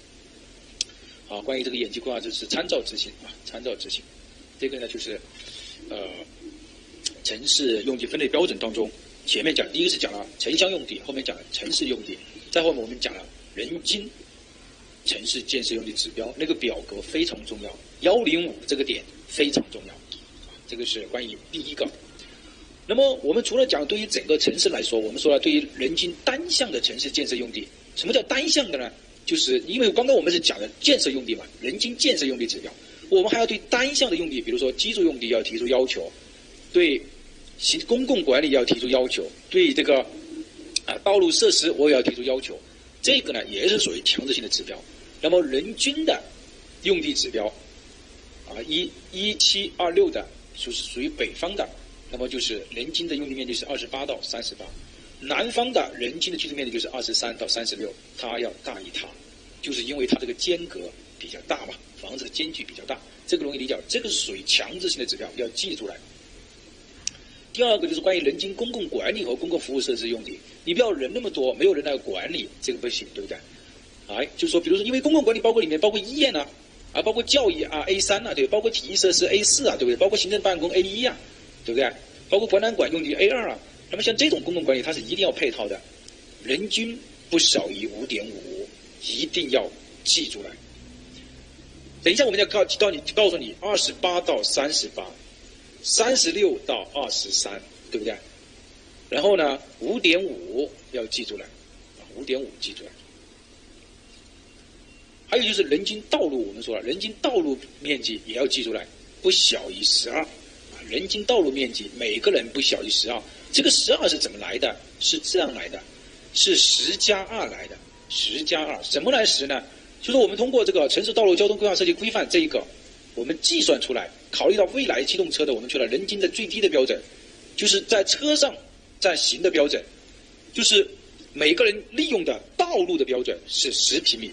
S2: 好，关于这个演技规划，就是参照执行啊，参照执行。这个呢，就是呃，城市用地分类标准当中。前面讲第一个是讲了城乡用地，后面讲了城市用地，再后面我们讲了人均城市建设用地指标，那个表格非常重要，幺零五这个点非常重要，这个是关于第一个。那么我们除了讲对于整个城市来说，我们说了对于人均单项的城市建设用地，什么叫单项的呢？就是因为刚刚我们是讲的建设用地嘛，人均建设用地指标，我们还要对单项的用地，比如说居住用地要提出要求，对。行公共管理要提出要求，对这个啊道路设施我也要提出要求，这个呢也是属于强制性的指标。那么人均的用地指标啊一一七二六的就是属于北方的，那么就是人均的用地面积是二十八到三十八，南方的人均的居住面积就是二十三到三十六，它要大于它，就是因为它这个间隔比较大嘛，房子的间距比较大，这个容易理解，这个是属于强制性的指标，要记出来。第二个就是关于人均公共管理和公共服务设施用地，你不要人那么多，没有人来管理，这个不行，对不对？哎，就说比如说，因为公共管理包括里面包括医院呐，啊，包括教育啊 A 三呐，对，包括体育设施 A 四啊，对不对？包括行政办公 A 一啊，对不对？包括展览馆用地 A 二啊，那么像这种公共管理，它是一定要配套的，人均不少于五点五，一定要记出来。等一下，我们要告告你告诉你，二十八到三十八。三十六到二十三，对不对？然后呢，五点五要记出来，五点五记出来。还有就是人均道路，我们说了，人均道路面积也要记出来，不小于十二，人均道路面积每个人不小于十二。这个十二是怎么来的？是这样来的，是十加二来的，十加二，怎么来十呢？就是我们通过这个城市道路交通规划设计规范这一个。我们计算出来，考虑到未来机动车的，我们去了人均的最低的标准，就是在车上在行的标准，就是每个人利用的道路的标准是十平米，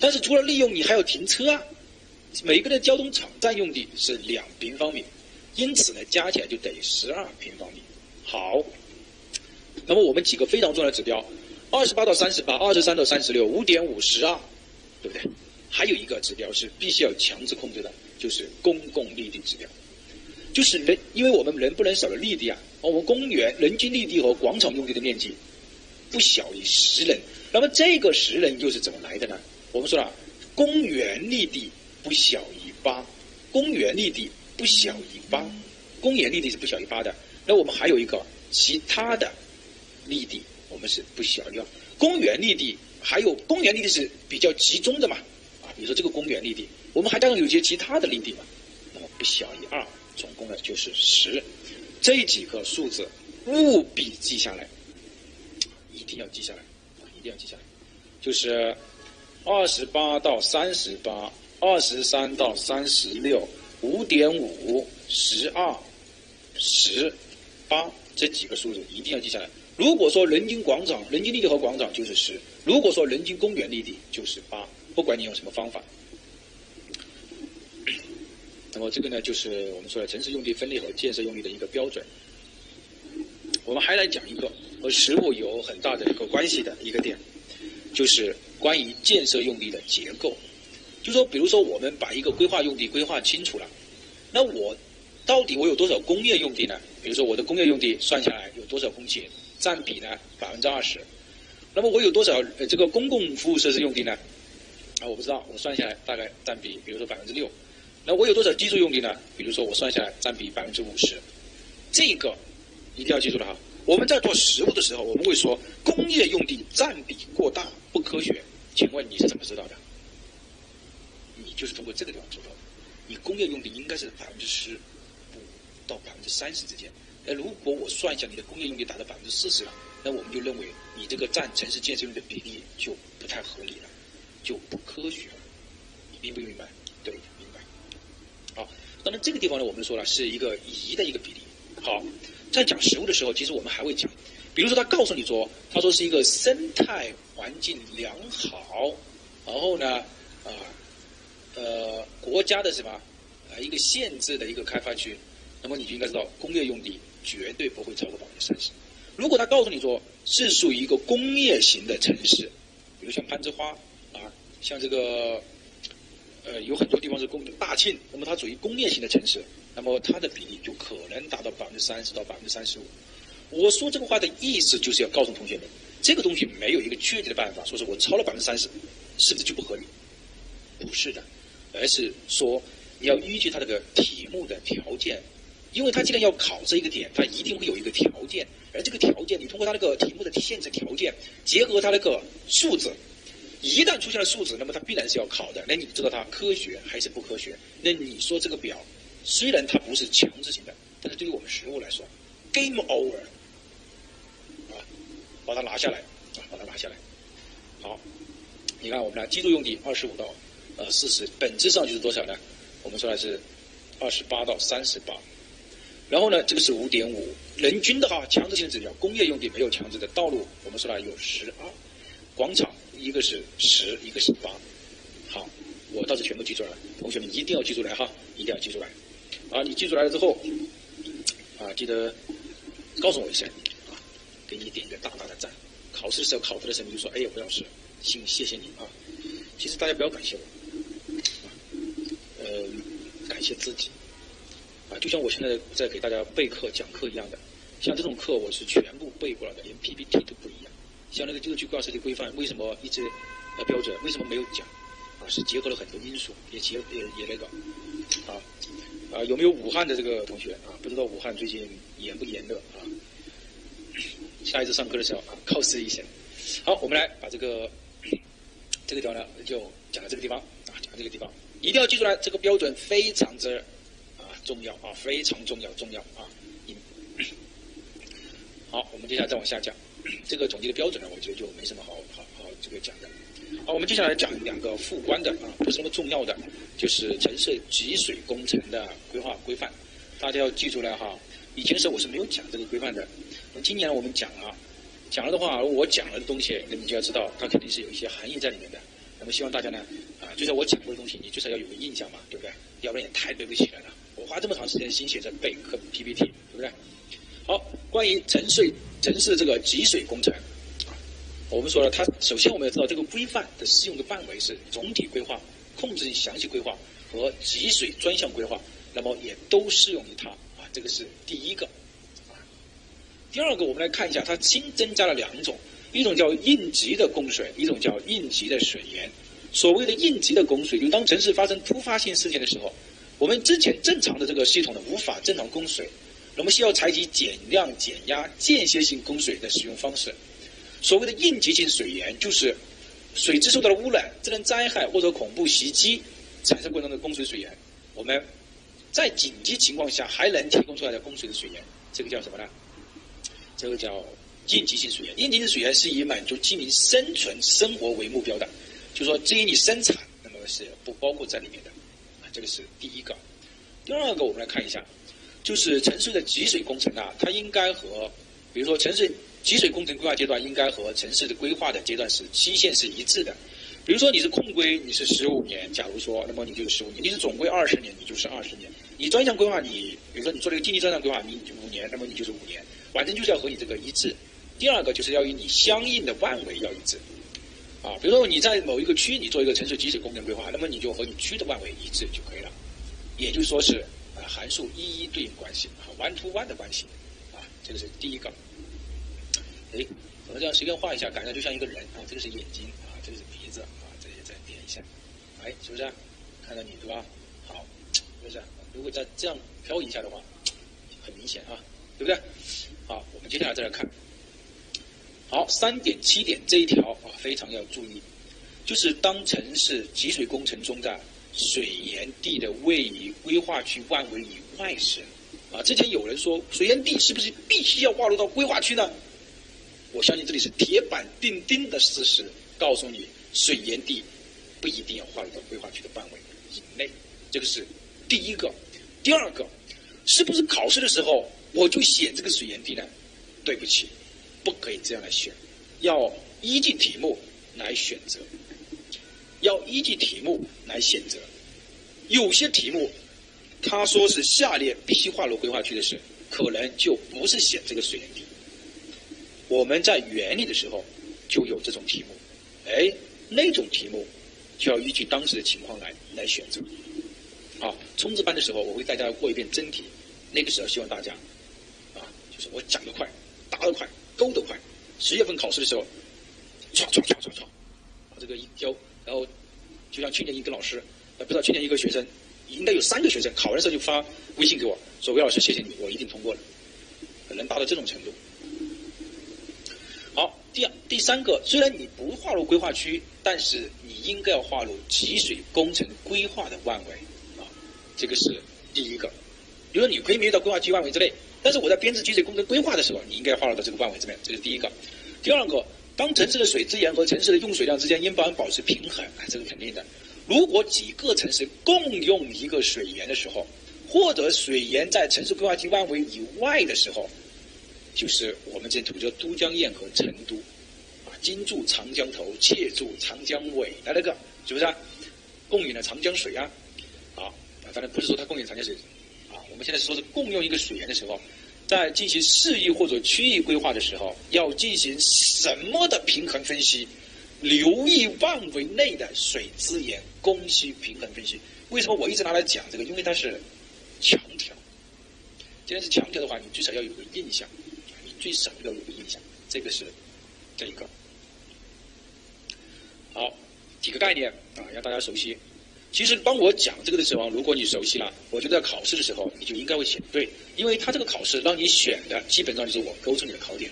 S2: 但是除了利用，你还要停车啊，每个人交通场占用地是两平方米，因此呢，加起来就等于十二平方米。好，那么我们几个非常重要的指标：二十八到三十八，二十三到三十六，五点五十二，对不对？还有一个指标是必须要强制控制的。就是公共绿地指标，就是人，因为我们人不能少了绿地啊。我们公园人均绿地和广场用地的面积不小于十人，那么这个十人又是怎么来的呢？我们说了，公园绿地不小于八，公园绿地不小于八，公园绿地是不小于八的。那我们还有一个其他的绿地，我们是不小于二。公园绿地还有公园绿地是比较集中的嘛？啊，比如说这个公园绿地。我们还当然有些其他的绿地嘛，那么不小于二，总共呢就是十，这几个数字务必记下来，一定要记下来，啊，一定要记下来，就是二十八到三十八，二十三到三十六，五点五，十二，十八这几个数字一定要记下来。如果说人均广场、人均绿地和广场就是十，如果说人均公园绿地就是八，不管你用什么方法。那么这个呢，就是我们说的城市用地分类和建设用地的一个标准。我们还来讲一个和实物有很大的一个关系的一个点，就是关于建设用地的结构。就说，比如说我们把一个规划用地规划清楚了，那我到底我有多少工业用地呢？比如说我的工业用地算下来有多少公顷，占比呢百分之二十。那么我有多少呃这个公共服务设施用地呢？啊，我不知道，我算下来大概占比，比如说百分之六。那我有多少居住用地呢？比如说我算下来占比百分之五十，这个一定要记住了哈。我们在做实物的时候，我们会说工业用地占比过大不科学。请问你是怎么知道的？就是通过这个地方知道的。你工业用地应该是百分之十五到百分之三十之间。那如果我算一下你的工业用地达到百分之四十了，那我们就认为你这个占城市建设用地的比例就不太合理了，就不科学了。你明不明白？对，明白。好，当然这个地方呢，我们说了是一个宜的一个比例。好，在讲实物的时候，其实我们还会讲，比如说他告诉你说，他说是一个生态环境良好，然后呢，啊，呃国家的什么啊一个限制的一个开发区，那么你就应该知道，工业用地绝对不会超过百分之三十。如果他告诉你说是属于一个工业型的城市，比如像攀枝花啊，像这个呃有很多地方是工大庆，那么它属于工业型的城市。那么它的比例就可能达到百分之三十到百分之三十五。我说这个话的意思就是要告诉同学们，这个东西没有一个确切的办法，说是我超了百分之三十，是不是就不合理？不是的，而是说你要依据它这个题目的条件，因为它既然要考这一个点，它一定会有一个条件，而这个条件你通过它那个题目的限制条件，结合它那个数字，一旦出现了数字，那么它必然是要考的。那你知道它科学还是不科学？那你说这个表？虽然它不是强制性的，但是对于我们实物来说，game over，啊，把它拿下来，啊，把它拿下来。好，你看我们的居住用地二十五到呃四十，本质上就是多少呢？我们说的是二十八到三十八。然后呢，这个是五点五，人均的哈强制性指标，工业用地没有强制的道路，我们说了有十二，广场一个是十，一个是八。好，我倒是全部记住了，同学们一定要记出来哈，一定要记出来。啊，你记出来了之后，啊，记得告诉我一声，啊，给你点一个大大的赞。考试的时候考出的时候，你就说：“哎呀，胡老师，行，谢谢你啊。”其实大家不要感谢我，呃，感谢自己。啊，就像我现在在给大家备课讲课一样的，像这种课我是全部背过来的，连 PPT 都不一样。像那个旧区规划设计规范，为什么一直呃标准？为什么没有讲？啊，是结合了很多因素，也结也也那个，啊。啊，有没有武汉的这个同学啊？不知道武汉最近严不炎热啊？下一次上课的时候啊，考试一下。好，我们来把这个这个地方呢，就讲到这个地方啊，讲到这个地方，一定要记出来，这个标准非常之啊重要啊，非常重要重要啊。好，我们接下来再往下讲，这个总结的标准呢，我觉得就没什么好好好这个讲的。好，我们接下来讲两个副官的啊，不是那么重要的，就是城市集水工程的规划规范，大家要记住了哈。以前的时候我是没有讲这个规范的，那今年我们讲了，讲了的话，我讲了的东西，那你就要知道它肯定是有一些含义在里面的。那么希望大家呢，就算我讲过的东西，你至少要有个印象嘛，对不对？要不然也太对不起人了。我花这么长时间心血在背课 PPT，对不对？好，关于城市城市这个集水工程。我们说了，它首先我们要知道这个规范的适用的范围是总体规划、控制性详细规划和集水专项规划，那么也都适用于它啊，这个是第一个。第二个，我们来看一下，它新增加了两种，一种叫应急的供水，一种叫应急的水源。所谓的应急的供水，就当城市发生突发性事件的时候，我们之前正常的这个系统呢无法正常供水，那么需要采取减量、减压、间歇性供水的使用方式。所谓的应急性水源，就是水质受到了污染、自然灾害或者恐怖袭击产生过程的供水水源。我们在紧急情况下还能提供出来的供水的水源，这个叫什么呢？这个叫应急性水源。应急性水源是以满足居民生存生活为目标的，就说至于你生产，那么是不包括在里面的。啊，这个是第一个。第二个，我们来看一下，就是城市的集水工程啊，它应该和，比如说城市。集水工程规划阶段应该和城市的规划的阶段是期限是一致的。比如说你是控规，你是十五年，假如说，那么你就是十五年；你是总规二十年，你就是二十年。你专项规划，你比如说你做了一个经济专项规划，你五年，那么你就是五年。反正就是要和你这个一致。第二个就是要与你相应的范围要一致。啊，比如说你在某一个区，你做一个城市集水工程规划，那么你就和你区的范围一致就可以了。也就是说是啊，函数一一对应关系啊，one to one 的关系啊，这个是第一个。哎，我们这样随便画一下，感觉就像一个人啊。这个是眼睛啊，这个是鼻子啊，这里再点一下，哎，是不是？看到你对吧？好，是不是？如果再这样漂移一下的话，很明显啊。对不对？好，我们接下来再来看，好，三点七点这一条啊，非常要注意，就是当城市集水工程中的水源地的位于规划区范围以外时，啊，之前有人说水源地是不是必须要划入到规划区呢？我相信这里是铁板钉钉的事实，告诉你水源地不一定要划入到规划区的范围以内，这个是第一个。第二个，是不是考试的时候我就写这个水源地呢？对不起，不可以这样来选，要依据题目来选择，要依据题目来选择。有些题目他说是下列必须划入规划区的是，可能就不是选这个水源地。我们在原理的时候就有这种题目，哎，那种题目就要依据当时的情况来来选择。好，冲刺班的时候我会带大家过一遍真题，那个时候希望大家啊，就是我讲得快，答得快，勾得快。十月份考试的时候，唰唰唰唰唰，把这个一交，然后就像去年一个老师，呃，不知道去年一个学生，应该有三个学生考完的时候就发微信给我，说魏老师谢谢你，我一定通过了，能达到这种程度。好，第二、第三个，虽然你不划入规划区，但是你应该要划入集水工程规划的范围，啊，这个是第一个。比如说，你可以没有到规划区范围之内，但是我在编制集水工程规划的时候，你应该划到这个范围之内，这是第一个。第二个，当城市的水资源和城市的用水量之间应当保持平衡，这个肯定的。如果几个城市共用一个水源的时候，或者水源在城市规划区范围以外的时候，就是我们这图叫都江堰和成都，啊，金筑长江头，切筑长江尾的那个，是不是？啊？供应了长江水啊，啊，当然不是说它供应长江水，我们现在说是共用一个水源的时候，在进行市域或者区域规划的时候，要进行什么的平衡分析？流域范围内的水资源供需平衡分析。为什么我一直拿来讲这个？因为它是强调，既然是强调的话，你最少要有个印象。你最少要有个印象，这个是这一个。好，几个概念啊，让大家熟悉。其实当我讲这个的时候，如果你熟悉了，我觉得在考试的时候你就应该会选对，因为它这个考试让你选的基本上就是我勾出你的考点。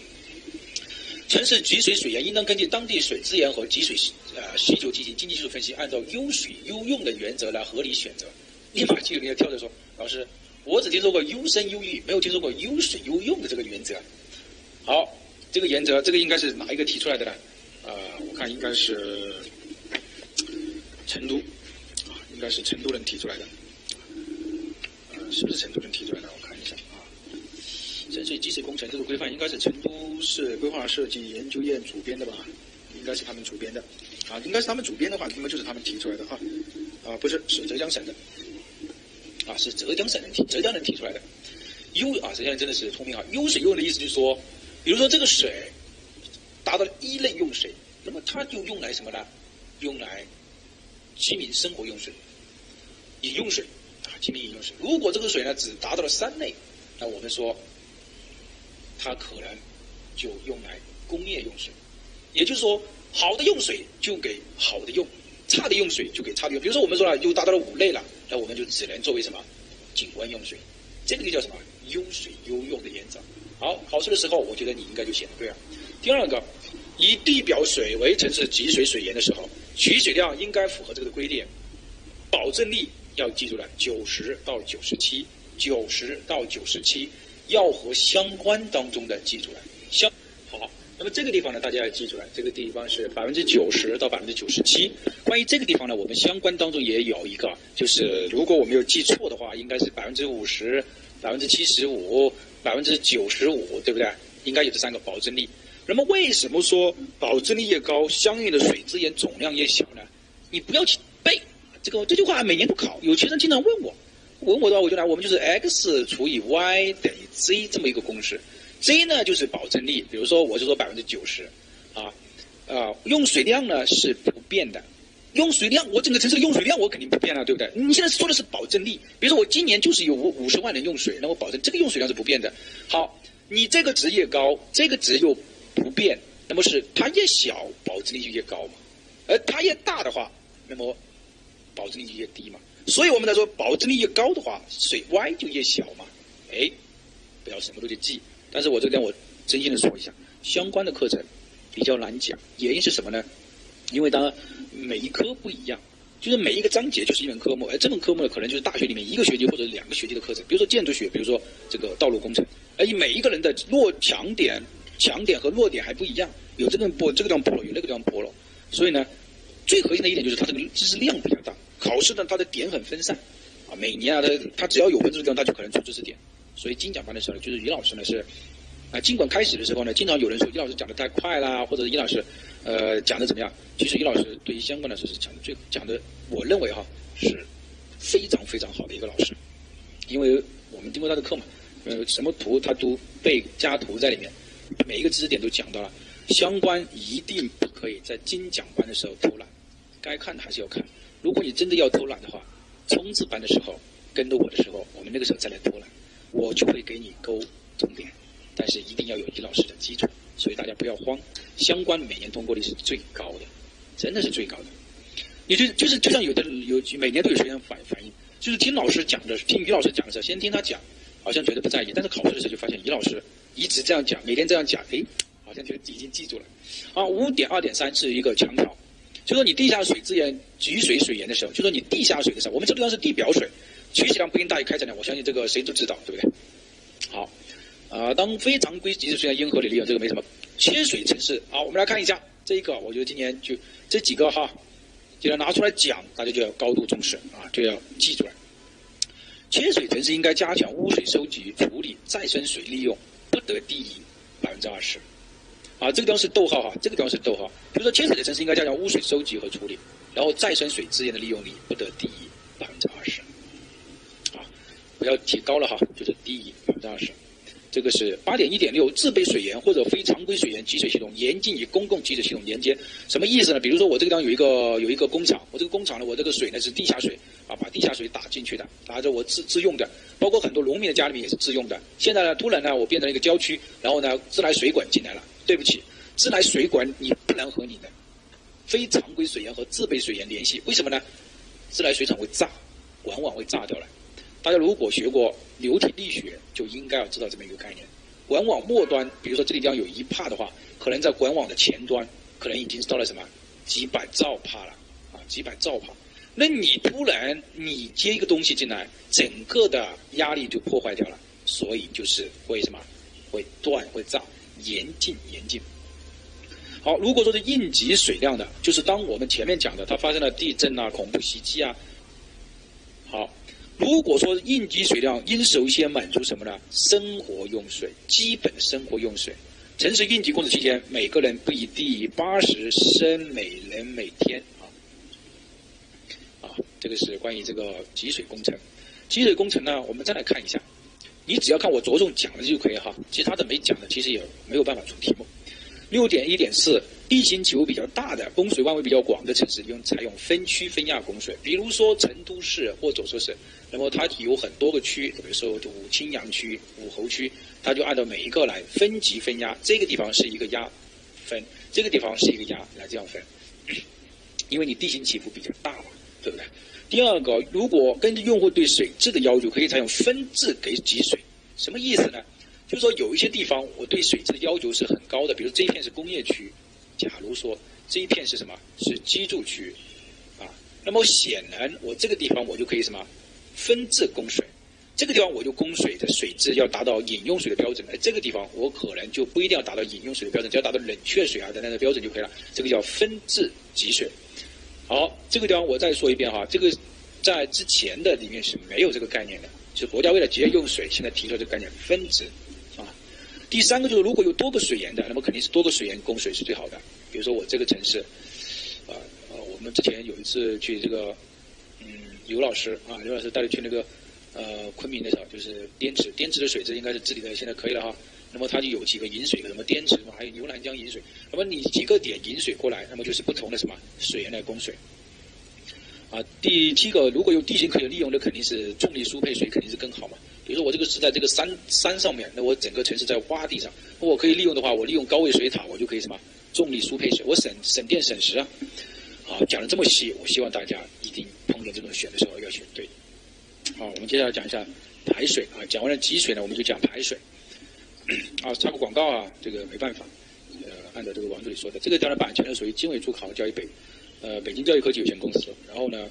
S2: 城市集水水源应当根据当地水资源和集水呃需求进行经济技术分析，按照优水优用的原则来合理选择。立马就有人跳着说：“老师，我只听说过优生优育，没有听说过优水优用的这个原则。”好，这个原则，这个应该是哪一个提出来的呢？啊，我看应该是成都，应该是成都人提出来的，呃，是不是成都人提出来的？我看一下啊，城市集水工程这个规范应该是成都市规划设计研究院主编的吧？应该是他们主编的，啊，应该是他们主编的话，那么就是他们提出来的啊，啊，不是，是浙江省的，啊，是浙江省人提，浙江人提出来的，优啊，浙江人真的是聪明啊，优水优用的意思就是说。比如说这个水达到了一类用水，那么它就用来什么呢？用来居民生活用水、饮用水啊，居民饮用水。如果这个水呢只达到了三类，那我们说它可能就用来工业用水。也就是说，好的用水就给好的用，差的用水就给差的用。比如说我们说了，又达到了五类了，那我们就只能作为什么景观用水，这个就叫什么优水优用的原则。好，考试的时候，我觉得你应该就写的对了。第二个，以地表水为城市集水水源的时候，取水量应该符合这个的规定，保证力要记住了，九十到九十七，九十到九十七，要和相关当中的记住了。相好，那么这个地方呢，大家要记住了，这个地方是百分之九十到百分之九十七。关于这个地方呢，我们相关当中也有一个，就是如果我没有记错的话，应该是百分之五十、百分之七十五。百分之九十五，对不对？应该有这三个保证力。那么为什么说保证力越高，相应的水资源总量越小呢？你不要去背这个这句话，每年都考。有学生经常问我，问我的话，我就来，我们就是 x 除以 y 等于 z 这么一个公式。z 呢就是保证力，比如说我就说百分之九十，啊啊，用水量呢是不变的。用水量，我整个城市的用水量我肯定不变了，对不对？你现在说的是保证力，比如说我今年就是有五五十万人用水，那我保证这个用水量是不变的。好，你这个值越高，这个值又不变，那么是它越小，保证率就越高嘛；而它越大的话，那么保证力就越低嘛。所以我们来说，保证率越高的话，水 y 就越小嘛。哎，
S1: 不要什么都去记。但是我这边我真心的说一下，相关的课程比较难讲，原因是什么呢？因为当然每一科不一样，就是每一个章节就是一门科目，而这门科目呢，可能就是大学里面一个学期或者两个学期的课程。比如说建筑学，比如说这个道路工程，而每一个人的弱强点、强点和弱点还不一样，有这个坡这个地方坡了，有那个地方坡了，所以呢，最核心的一点就是它这个知识量比较大，考试呢它的点很分散，啊，每年啊它它只要有分数地方，它就可能出知识点。所以精讲班的时候呢，就是于老师呢是，啊，尽管开始的时候呢，经常有人说于老师讲的太快啦，或者于老师，呃，讲的怎么样？其实于老师对于相关的事是讲的最讲的，我认为哈是非常非常好的一个老师，因为我们经过他的课嘛，呃，什么图他都背加图在里面，每一个知识点都讲到了，相关一定不可以在精讲班的时候偷懒，该看的还是要看。如果你真的要偷懒的话，冲刺班的时候跟着我的时候，我们那个时候再来偷懒。我就会给你勾重点，但是一定要有于老师的基础，所以大家不要慌。相关每年通过率是最高的，真的是最高的。你就就是就像有的有每年都有学员反反映，就是听老师讲的，听于老师讲的时候，先听他讲，好像觉得不在意，但是考试的时候就发现于老师一直这样讲，每天这样讲，哎，好像就已经记住了。啊，五点二点三是一个强调，就说你地下水资源集水水源的时候，就说你地下水的时候，我们这个地方是地表水。取水量不应大于开采量，我相信这个谁都知道，对不对？好，啊，当非常规集水水源应合理利用，这个没什么。缺水城市，好，我们来看一下这一个，我觉得今年就这几个哈，就要拿出来讲，大家就要高度重视啊，就要记住了。缺水城市应该加强污水收集、处理、再生水利用，不得低于百分之二十。啊，这个地方是逗号哈，这个地方是逗号。比如说，缺水的城市应该加强污水收集和处理，然后再生水资源的利用率不得低于百分之二十。啊不要提高了哈，就是低于百分之二十。这个是八点一点六，自备水源或者非常规水源集水系统严禁与公共集水系统连接。什么意思呢？比如说我这个地方有一个有一个工厂，我这个工厂呢，我这个水呢是地下水啊，把地下水打进去的，拿着我自自用的，包括很多农民的家里面也是自用的。现在呢，突然呢，我变成了一个郊区，然后呢，自来水管进来了。对不起，自来水管你不能和你的非常规水源和自备水源联系，为什么呢？自来水厂会炸，管网会炸掉了。大家如果学过流体力学，就应该要知道这么一个概念。管网末端，比如说这里地方有一帕的话，可能在管网的前端，可能已经到了什么几百兆帕了啊，几百兆帕。那你突然你接一个东西进来，整个的压力就破坏掉了，所以就是会什么会断会炸，严禁严禁。好，如果说是应急水量的，就是当我们前面讲的，它发生了地震啊、恐怖袭击啊，好。如果说应急水量，应首先满足什么呢？生活用水，基本生活用水。城市应急工程期间，每个人不宜低于八十升每人每天啊。啊，这个是关于这个集水工程。集水工程呢，我们再来看一下。你只要看我着重讲的就可以哈，其他的没讲的，其实也没有办法出题目。六点一点四，地形起伏比较大的、供水范围比较广的城市，用采用分区分压供水。比如说成都市，或者说是，那么它有很多个区，比如说武清阳区、武侯区，它就按照每一个来分级分压。这个地方是一个压分，这个地方是一个压，来这样分。因为你地形起伏比较大嘛，对不对？第二个，如果根据用户对水质的要求，可以采用分质给给水，什么意思呢？就是说，有一些地方我对水质的要求是很高的，比如这一片是工业区，假如说这一片是什么？是居住区，啊，那么显然我这个地方我就可以什么分质供水，这个地方我就供水的水质要达到饮用水的标准，而这个地方我可能就不一定要达到饮用水的标准，只要达到冷却水啊等等的标准就可以了，这个叫分质给水。好，这个地方我再说一遍哈，这个在之前的里面是没有这个概念的，是国家为了节约用水，现在提出这个概念分值，啊。第三个就是，如果有多个水源的，那么肯定是多个水源供水是最好的。比如说我这个城市，啊呃，我们之前有一次去这个，嗯，刘老师啊，刘老师带着去那个，呃，昆明的时候，就是滇池，滇池的水质应该是治理的现在可以了哈。那么它就有几个引水的，什么滇池嘛，还有牛栏江引水。那么你几个点引水过来，那么就是不同的什么水源来供水。啊，第七个，如果有地形可以利用，那肯定是重力输配水肯定是更好嘛。比如说我这个是在这个山山上面，那我整个城市在洼地上，我可以利用的话，我利用高位水塔，我就可以什么重力输配水，我省省电省时啊。好，讲的这么细，我希望大家一定碰见这种选的时候要选对。好，我们接下来讲一下排水啊，讲完了集水呢，我们就讲排水。啊，插个广告啊，这个没办法，呃，按照这个网这里说的，这个当然版权呢属于经纬出考教育北，呃，北京教育科技有限公司。然后呢，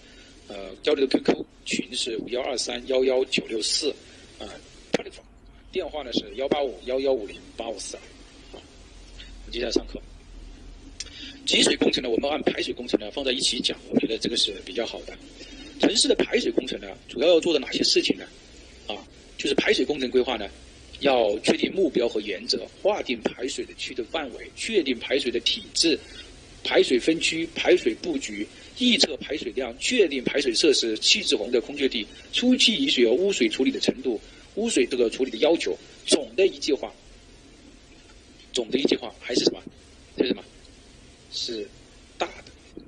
S1: 呃，交流的 QQ 群是五幺二三幺幺九六四，啊，telephone，电话呢是幺八五幺幺五零八五四二。好，我们接下来上课。集水工程呢，我们按排水工程呢放在一起讲，我觉得这个是比较好的。城市的排水工程呢，主要要做的哪些事情呢？啊，就是排水工程规划呢。要确定目标和原则，划定排水的区的范围，确定排水的体制、排水分区、排水布局，预测排水量，确定排水设施、气滞洪的空缺地、初期雨水和污水处理的程度、污水这个处理的要求，总的一句话，总的一句话还是什么？是什么？是大的，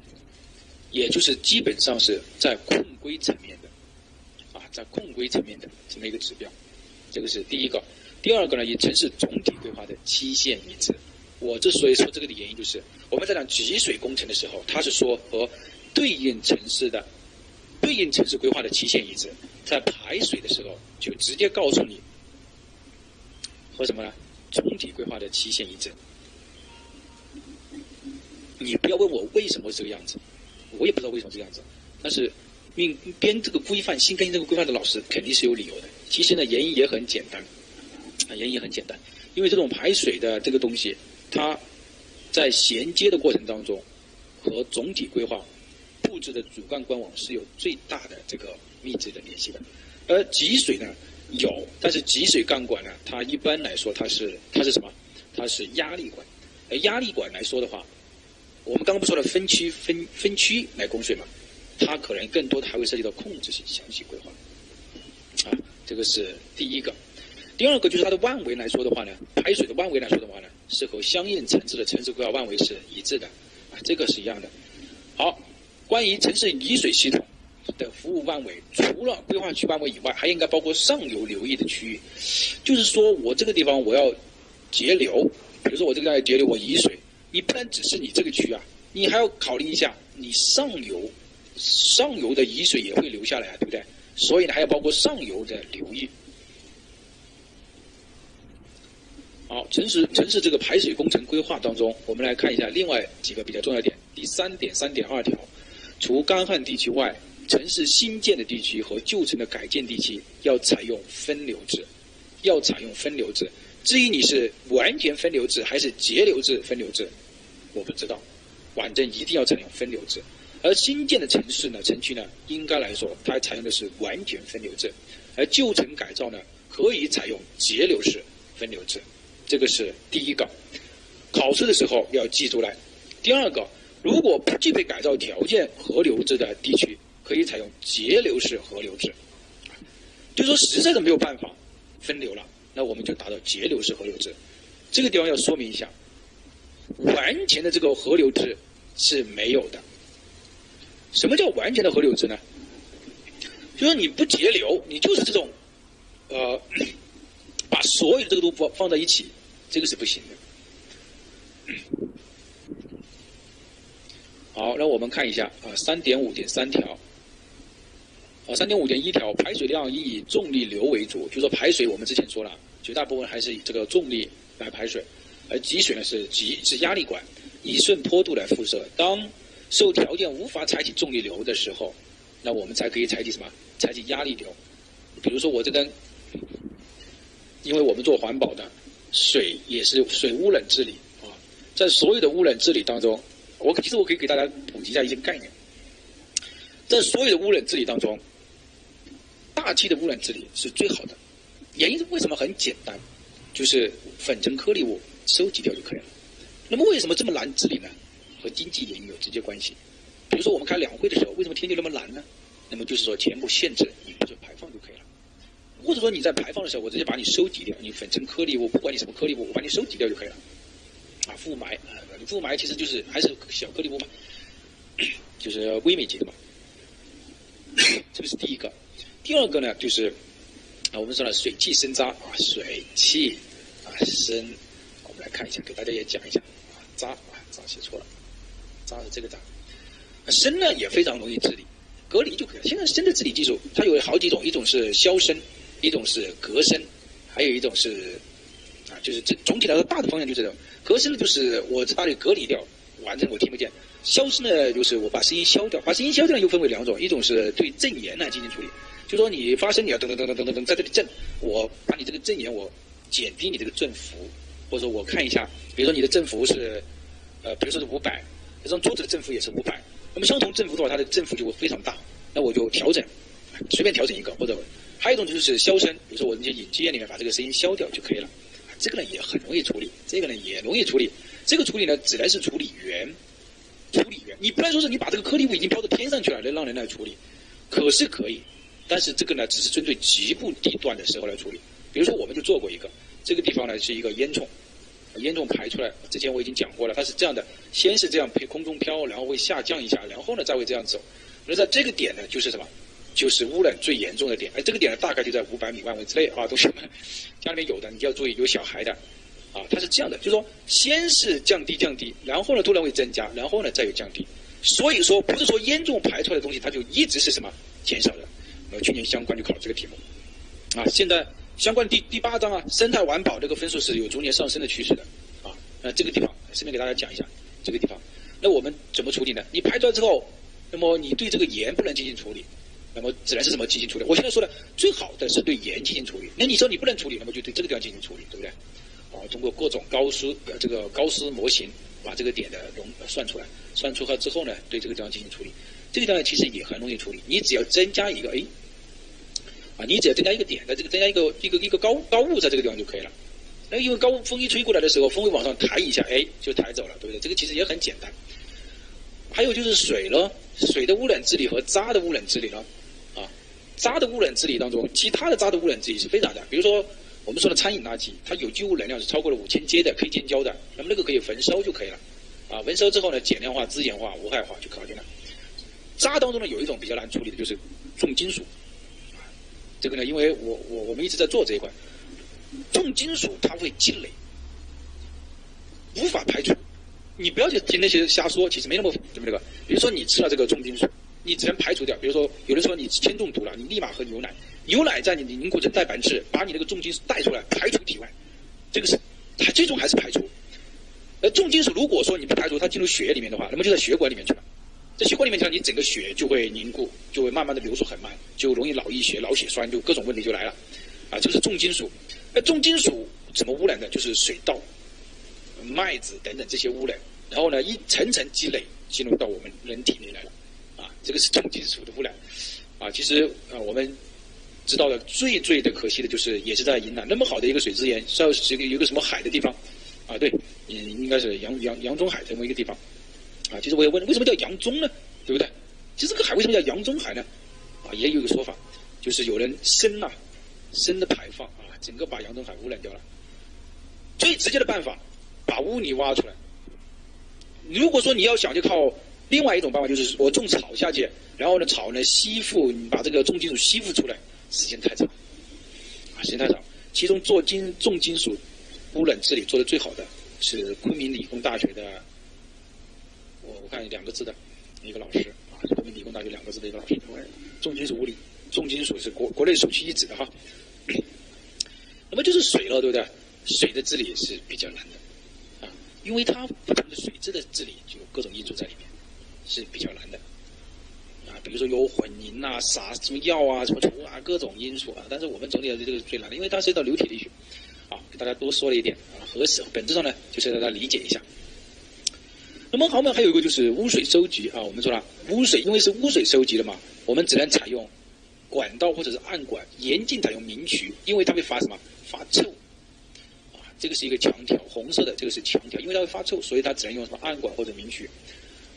S1: 也就是基本上是在控规层面的，啊，在控规层面的这么一个指标，这个是第一个。第二个呢，与城市总体规划的期限一致。我之所以说这个的原因，就是我们在讲集水工程的时候，它是说和对应城市的、对应城市规划的期限一致；在排水的时候，就直接告诉你和什么呢？总体规划的期限一致。你不要问我为什么是这个样子，我也不知道为什么这个样子。但是，编编这个规范、新更新这个规范的老师肯定是有理由的。其实呢，原因也很简单。啊，原因很简单，因为这种排水的这个东西，它在衔接的过程当中，和总体规划布置的主干官网是有最大的这个密切的联系的。而集水呢，有，但是集水干管呢，它一般来说它是它是什么？它是压力管。而压力管来说的话，我们刚刚不说了分区分分区来供水嘛？它可能更多的还会涉及到控制性详细规划。啊，这个是第一个。第二个就是它的万维来说的话呢，排水的万维来说的话呢，是和相应层次的城市规划万维是一致的，啊，这个是一样的。好，关于城市雨水系统的服务万维，除了规划区万维以外，还应该包括上游流域的区域。就是说我这个地方我要截流，比如说我这个地方截流，我雨水，你不能只是你这个区啊，你还要考虑一下你上游上游的雨水也会流下来啊，对不对？所以呢，还要包括上游的流域。好，城市城市这个排水工程规划当中，我们来看一下另外几个比较重要点。第三点三点二条，除干旱地区外，城市新建的地区和旧城的改建地区要采用分流制，要采用分流制。至于你是完全分流制还是节流制分流制，我不知道，反正一定要采用分流制。而新建的城市呢，城区呢，应该来说它采用的是完全分流制，而旧城改造呢，可以采用节流式分流制。这个是第一个，考试的时候要记住来。第二个，如果不具备改造条件河流制的地区，可以采用节流式河流制。就说实在是没有办法分流了，那我们就达到节流式河流制。这个地方要说明一下，完全的这个河流制是没有的。什么叫完全的河流制呢？就说你不截流，你就是这种，呃，把所有的这个都放放在一起。这个是不行的。好，那我们看一下啊，三点五点三条，啊，三点五点一条，排水量应以重力流为主，就说排水，我们之前说了，绝大部分还是以这个重力来排水，而集水呢是集是压力管，以顺坡度来辐射。当受条件无法采取重力流的时候，那我们才可以采取什么？采取压力流。比如说我这根，因为我们做环保的。水也是水污染治理啊，在所有的污染治理当中，我其实我可以给大家普及一下一些概念，在所有的污染治理当中，大气的污染治理是最好的，原因是为什么很简单，就是粉尘颗粒物收集掉就可以了。那么为什么这么难治理呢？和经济原因有直接关系。比如说我们开两会的时候，为什么天气那么蓝呢？那么就是说全部限制你不准排放就可以了。或者说你在排放的时候，我直接把你收集掉，你粉尘颗粒物，不管你什么颗粒物，我把你收集掉就可以了。啊，雾霾啊，雾霾其实就是还是小颗粒物嘛，就是微米级的嘛。这个是第一个。第二个呢，就是啊，我们说了水汽生渣啊，水汽啊生，我们来看一下，给大家也讲一下啊，渣啊渣写错了，扎的这个渣。生呢也非常容易治理，隔离就可以了。现在声的治理技术它有好几种，一种是消声。一种是隔声，还有一种是啊
S2: 就是这总体来说大的方向就是这种。隔声呢就是我把你隔离掉，完成我听不见。消失呢就是我把声音消掉，把声音消掉又分为两种，一种是对正言来进行处理，就说你发声你要噔噔噔噔噔噔噔在这里震，我把你这个正言我减低你这个振幅，或者说我看一下，比如说你的振幅是呃比如说是五百，这张桌子的振幅也是五百，那么相同振幅的话它的振幅就会非常大，那我就调整，随便调整一个或者。还有一种就是消声，比如说我那些影机里面把这个声音消掉就可以了，这个呢也很容易处理，这个呢也容易处理。这个处理呢只能是处理源，处理源，你不能说是你把这个颗粒物已经飘到天上去了，能让人来处理，可是可以，但是这个呢只是针对局部地段的时候来处理。比如说我们就做过一个，这个地方呢是一个烟囱，烟囱排出来，之前我已经讲过了，它是这样的，先是这样空中飘，然后会下降一下，然后呢再会这样走。那在这个点呢就是什么？就是污染最严重的点，哎，这个点呢大概就在五百米范围之内啊，同学们，家里面有的你就要注意，有小孩的，啊，它是这样的，就是说先是降低降低，然后呢突然会增加，然后呢再有降低，所以说不是说烟囱排出来的东西它就一直是什么？减少的，呃，去年相关就考了这个题目，啊，现在相关第第八章啊，生态环保这个分数是有逐年上升的趋势的，啊，那这个地方顺便给大家讲一下这个地方，那我们怎么处理呢？你排出来之后，那么你对这个盐不能进行处理。那么只能是什么进行处理？我现在说的最好的是对盐进行处理。那你说你不能处理，那么就对这个地方进行处理，对不对？啊，通过各种高斯呃这个高斯模型把这个点的容算出来，算出来之后呢，对这个地方进行处理。这个地方其实也很容易处理，你只要增加一个 A，啊，你只要增加一个点的这个增加一个一个一个高高物在这个地方就可以了。那因为高风一吹过来的时候，风会往上抬一下，哎，就抬走了，对不对？这个其实也很简单。还有就是水了，水的污染治理和渣的污染治理呢？渣的污染治理当中，其他的渣的污染治理是非常的。比如说，我们说的餐饮垃圾，它有机物能量是超过了五千阶的，可以建焦的，那么那个可以焚烧就可以了。啊，焚烧之后呢，减量化、资源化、无害化就搞定了。渣当中呢，有一种比较难处理的，就是重金属。这个呢，因为我我我们一直在做这一块，重金属它会积累，无法排除。你不要去听那些瞎说，其实没那么怎么那个。比如说你吃了这个重金属。你只能排除掉，比如说，有人说你铅中毒了，你立马喝牛奶，牛奶在你的凝固成蛋白质，把你那个重金属带出来，排除体外，这个是，它最终还是排除。而重金属如果说你不排除，它进入血液里面的话，那么就在血管里面去了，在血管里面去了，你整个血就会凝固，就会慢慢的流速很慢，就容易脑溢血、脑血栓，就各种问题就来了。啊，这个是重金属。那重金属怎么污染的？就是水稻、麦子等等这些污染，然后呢，一层层积累，进入到我们人体内来了。啊这个是重金属的污染，啊，其实啊，我们知道的最最的可惜的就是，也是在云南那么好的一个水资源，算是一个有个什么海的地方，啊，对，嗯，应该是扬扬扬中海这么一个地方，啊，其实我也问，为什么叫扬中呢？对不对？其实这个海为什么叫扬中海呢？啊，也有一个说法，就是有人砷呐，砷的排放啊，整个把扬中海污染掉了。最直接的办法，把污泥挖出来。如果说你要想就靠。另外一种办法就是我种草下去，然后呢草呢吸附，你把这个重金属吸附出来，时间太长，啊时间太长。其中做金重金属污染治理做的最好的是昆明理工大学的，我看两个字的一个老师啊，昆明理工大学两个字的一个老师，重金属物理，重金属是国国内首屈一指的哈。那么就是水了，对不对？水的治理是比较难的，啊，因为它不同的水质的治理就有各种因素在里面。是比较难的，啊，比如说有混凝啊、撒什么药啊、什么除啊，各种因素啊。但是我们总体来说这个是最难的，因为它涉及到流体力学。啊，给大家多说了一点啊，核实本质上呢，就是让大家理解一下。那么，好，我们还有一个就是污水收集啊。我们说了，污水因为是污水收集的嘛，我们只能采用管道或者是暗管，严禁采用明渠，因为它会发什么？发臭。啊，这个是一个强调，红色的这个是强调，因为它会发臭，所以它只能用什么暗管或者明渠。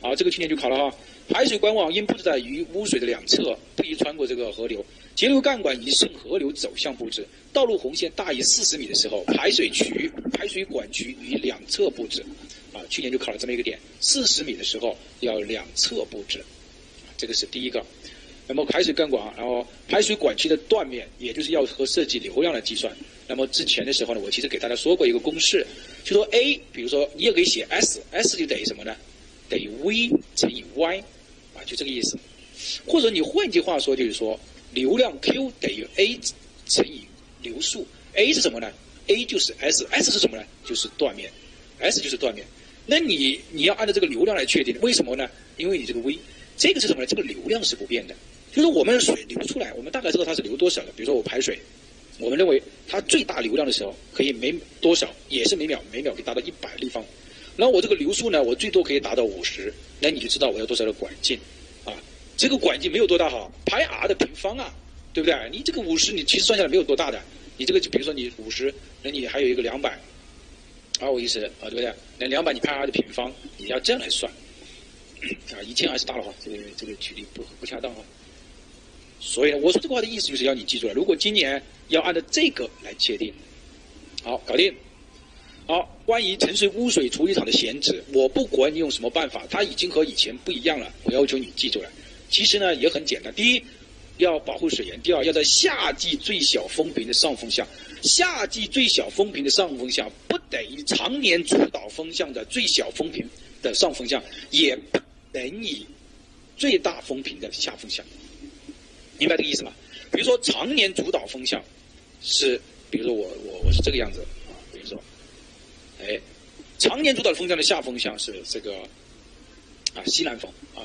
S2: 好，这个去年就考了哈。排水管网应布置在于污水的两侧，不宜穿过这个河流。截流干管宜顺河流走向布置。道路红线大于四十米的时候，排水渠、排水管渠于两侧布置。啊，去年就考了这么一个点，四十米的时候要两侧布置。这个是第一个。那么排水干管，然后排水管渠的断面，也就是要和设计流量来计算。那么之前的时候呢，我其实给大家说过一个公式，就说 A，比如说你也可以写 S，S 就等于什么呢？等于 v 乘以 y，啊，就这个意思。或者你换句话说，就是说流量 Q 等于 A 乘以流速。A 是什么呢，A 就是 S，S 是什么呢？就是断面，S 就是断面。那你你要按照这个流量来确定，为什么呢？因为你这个 V，这个是什么呢？这个流量是不变的，就是我们水流出来，我们大概知道它是流多少的。比如说我排水，我们认为它最大流量的时候可以每多少，也是每秒每秒可以达到一百立方。然后我这个流速呢，我最多可以达到五十，那你就知道我要多少的管径啊？这个管径没有多大哈，排 R 的平方啊，对不对？你这个五十，你其实算下来没有多大的。你这个就比如说你五十，那你还有一个两百。啊，我意思啊，对不对？那两百你派 r 的平方，你要这样来算，啊，一千还是大的话，这个这个举例不不恰当啊。所以我说这个话的意思就是要你记住了，如果今年要按照这个来界定，好，搞定。好，关于沉水污水处理厂的选址，我不管你用什么办法，它已经和以前不一样了。我要求你记住了。其实呢也很简单，第一要保护水源，第二要在夏季最小风平的上风下。夏季最小风平的上风向不等于常年主导风向的最小风平的上风向，也不等于最大风平的下风向。明白这个意思吗？比如说常年主导风向是，比如说我我我是这个样子啊，比如说，哎，常年主导风向的下风向是这个啊西南风啊，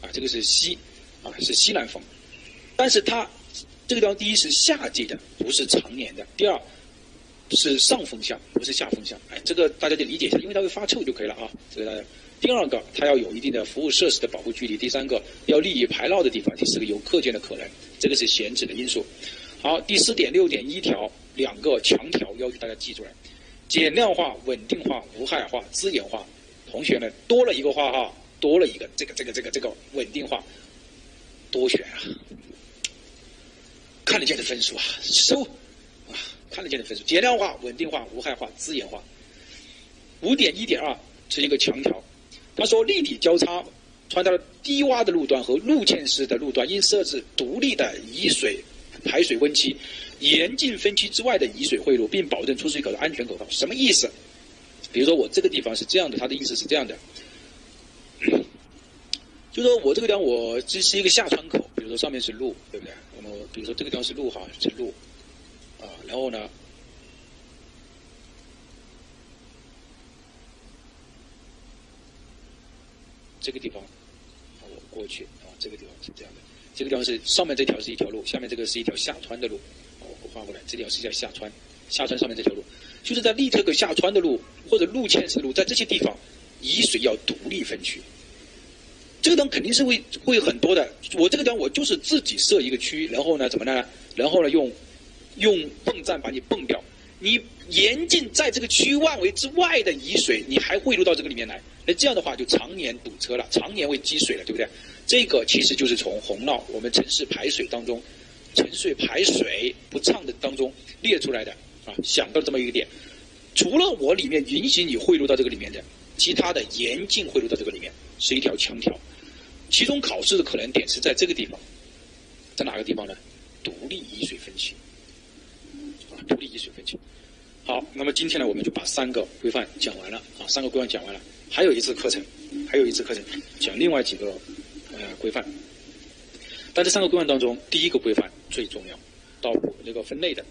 S2: 啊这个是西啊是西南风，但是它。这个地方第一是夏季的，不是常年的；第二是上风向，不是下风向。哎，这个大家就理解一下，因为它会发臭就可以了啊。这个大家第二个，它要有一定的服务设施的保护距离；第三个，要利于排涝的地方；第四个，有客建的可能。这个是选址的因素。好，第四点六点一条两个强调要求大家记住了：减量化、稳定化、无害化、资源化。同学们多了一个话哈，多了一个这个这个这个这个稳定化，多选啊。看得见的分数啊，收啊，看得见的分数，减量化、稳定化、无害化、资源化。五点一点二是一个强调，他说立体交叉穿到了低洼的路段和路堑式的路段，应设置独立的雨水排水温区，严禁分区之外的雨水汇入，并保证出水口的安全口道。什么意思？比如说我这个地方是这样的，他的意思是这样的，就说我这个地方我这是一个下穿口，比如说上面是路，对不对？那么比如说这个地方是路哈，是路，啊，然后呢，这个地方，我过去啊，这个地方是这样的，这个地方是上面这条是一条路，下面这个是一条下穿的路，我画过来，这条是叫下穿，下穿上面这条路，就是在立这个下穿的路或者路堑式路，在这些地方，雨水要独立分区。这个地方肯定是会会很多的。我这个地方我就是自己设一个区，然后呢怎么呢？然后呢用用泵站把你泵掉。你严禁在这个区域范围之外的雨水，你还汇入到这个里面来。那这样的话就常年堵车了，常年会积水了，对不对？这个其实就是从洪涝我们城市排水当中，沉水排水不畅的当中列出来的啊，想到这么一个点。除了我里面允许你汇入到这个里面的，其他的严禁汇入到这个里面，是一条强条。其中考试的可能点是在这个地方，在哪个地方呢？独立雨水分区，啊，独立雨水分区。好，那么今天呢，我们就把三个规范讲完了啊，三个规范讲完了，还有一次课程，还有一次课程讲另外几个呃规范。但这三个规范当中，第一个规范最重要，到那个分类的